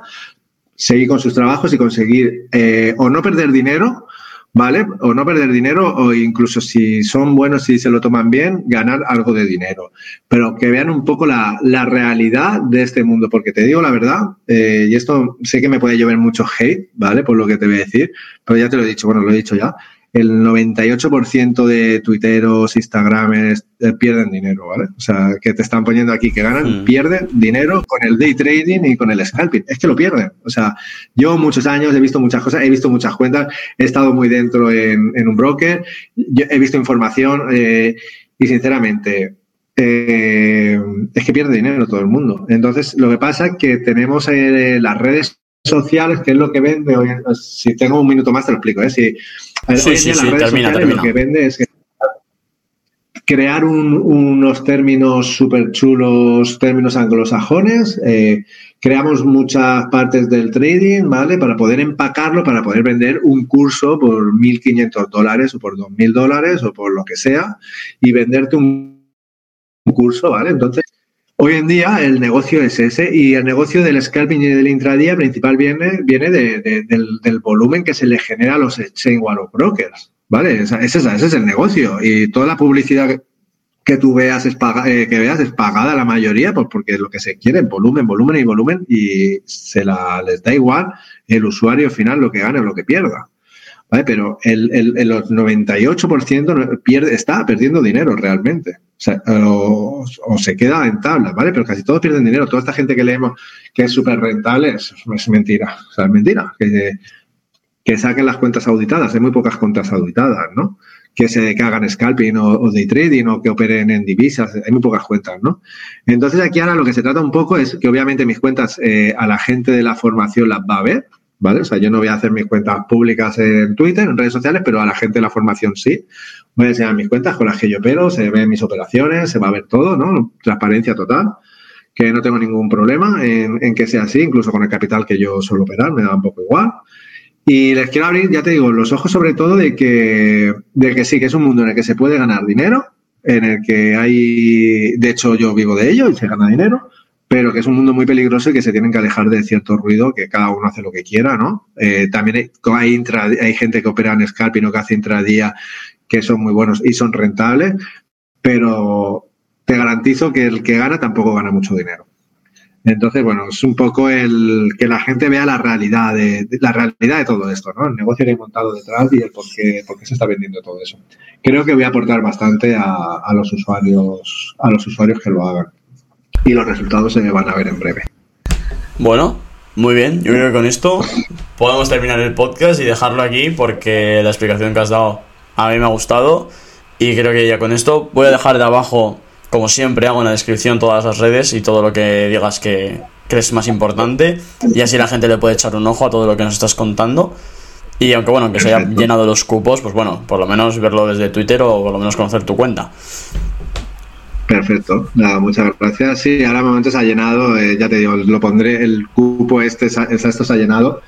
seguir con sus trabajos y conseguir eh, o no perder dinero ¿vale? O no perder dinero o incluso si son buenos y se lo toman bien, ganar algo de dinero. Pero que vean un poco la, realidad de este mundo, porque te digo la verdad, eh, y esto sé que me puede llover mucho hate, ¿vale? Por lo que te voy a decir, pero ya te lo he dicho, bueno, lo he dicho ya el 98% de tuiteros, instagramers eh, pierden dinero, ¿vale? O sea, que te están poniendo aquí que ganan, hmm. pierden dinero con el day trading y con el scalping. Es que lo pierden. O sea, yo muchos años he visto muchas cosas, he visto muchas cuentas, he estado muy dentro en, un broker, he visto información eh, y sinceramente eh, es que pierde dinero todo el mundo. Entonces, lo que pasa es que tenemos las redes sociales, que es lo que vende hoy. Si tengo un minuto más, te lo explico. ¿eh? Si, sí, sí, sí, termina, termina. Lo que vende es crear unos términos súper chulos, términos anglosajones. Eh, creamos muchas partes del trading, ¿vale? Para poder empacarlo, para poder vender un curso por 1.500 dólares o por 2.000 dólares o por lo que sea y venderte un curso, ¿vale? Entonces, Hoy en día el negocio es ese y el negocio del scalping y del intradía principal viene, viene del, volumen que se le genera a los exchange o a los brokers, ¿vale? Ese, ese, es el negocio y toda la publicidad que tú veas es, eh, que veas es pagada la mayoría pues porque es lo que se quiere, volumen, volumen y volumen y se la, les da igual el usuario final lo que gane o lo que pierda. ¿Vale? Pero el, el, el 98% pierde, está perdiendo dinero realmente. O, se queda en tablas, ¿vale? Pero casi todos pierden dinero. Toda esta gente que leemos que es súper rentable es, mentira. O sea, es mentira. Que, que saquen las cuentas auditadas. Hay muy pocas cuentas auditadas, ¿no? Que, se, que hagan scalping o, day trading o que operen en divisas. Hay muy pocas cuentas, ¿no? Entonces aquí ahora lo que se trata un poco es que obviamente mis cuentas eh, a la gente de la formación las va a ver, ¿vale? O sea, yo no voy a hacer mis cuentas públicas en Twitter, en redes sociales, pero a la gente de la formación sí. Voy a enseñar mis cuentas con las que yo opero, se ven mis operaciones, se va a ver todo, ¿no? Transparencia total, que no tengo ningún problema en, que sea así, incluso con el capital que yo suelo operar, me da un poco igual. Y les quiero abrir, ya te digo, los ojos sobre todo de que, de que sí, que es un mundo en el que se puede ganar dinero, en el que hay, de hecho yo vivo de ello y se gana dinero, pero que es un mundo muy peligroso y que se tienen que alejar de cierto ruido, que cada uno hace lo que quiera, ¿no? Eh, también hay, hay, gente que opera en scalping o que hace intradía que son muy buenos y son rentables, pero te garantizo que el que gana tampoco gana mucho dinero. Entonces, bueno, es un poco el que la gente vea la realidad de, la realidad de todo esto, ¿no? El negocio que hay montado detrás y el por qué, por qué, se está vendiendo todo eso. Creo que voy a aportar bastante a los usuarios, a los usuarios que lo hagan y los resultados se van a ver en breve. Bueno, muy bien, yo creo que con esto podemos terminar el podcast y dejarlo aquí porque la explicación que has dado a mí me ha gustado y creo que ya con esto voy a dejar de abajo, como siempre hago en la descripción, todas las redes y todo lo que digas que crees más importante y así la gente le puede echar un ojo a todo lo que nos estás contando. Y aunque bueno, que se haya llenado los cupos, pues bueno, por lo menos verlo desde Twitter o por lo menos conocer tu cuenta. Perfecto, nada, muchas gracias. Sí, ahora momento se ha llenado, eh, ya te digo, lo pondré, el cupo este, esto se ha llenado.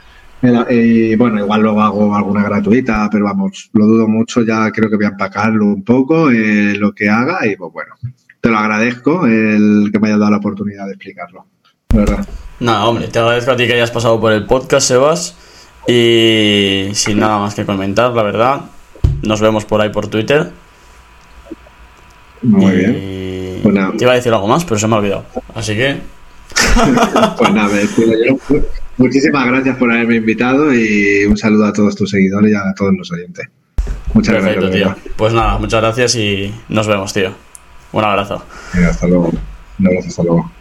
Y bueno, igual luego hago alguna gratuita, pero vamos, lo dudo mucho, ya creo que voy a empacarlo un poco, eh, lo que haga, y pues bueno, te lo agradezco el que me hayas dado la oportunidad de explicarlo, verdad. Nada, hombre, te agradezco a ti que hayas pasado por el podcast, Sebas, y sin nada más que comentar, la verdad, nos vemos por ahí por Twitter. Muy bien. Pues te iba a decir algo más, pero se me ha olvidado. Así que. pues nada, muchísimas gracias por haberme invitado y un saludo a todos tus seguidores y a todos los oyentes. Muchas gracias. tío. Pues nada, muchas gracias y nos vemos, tío. Un abrazo. hasta luego. Un abrazo, hasta luego.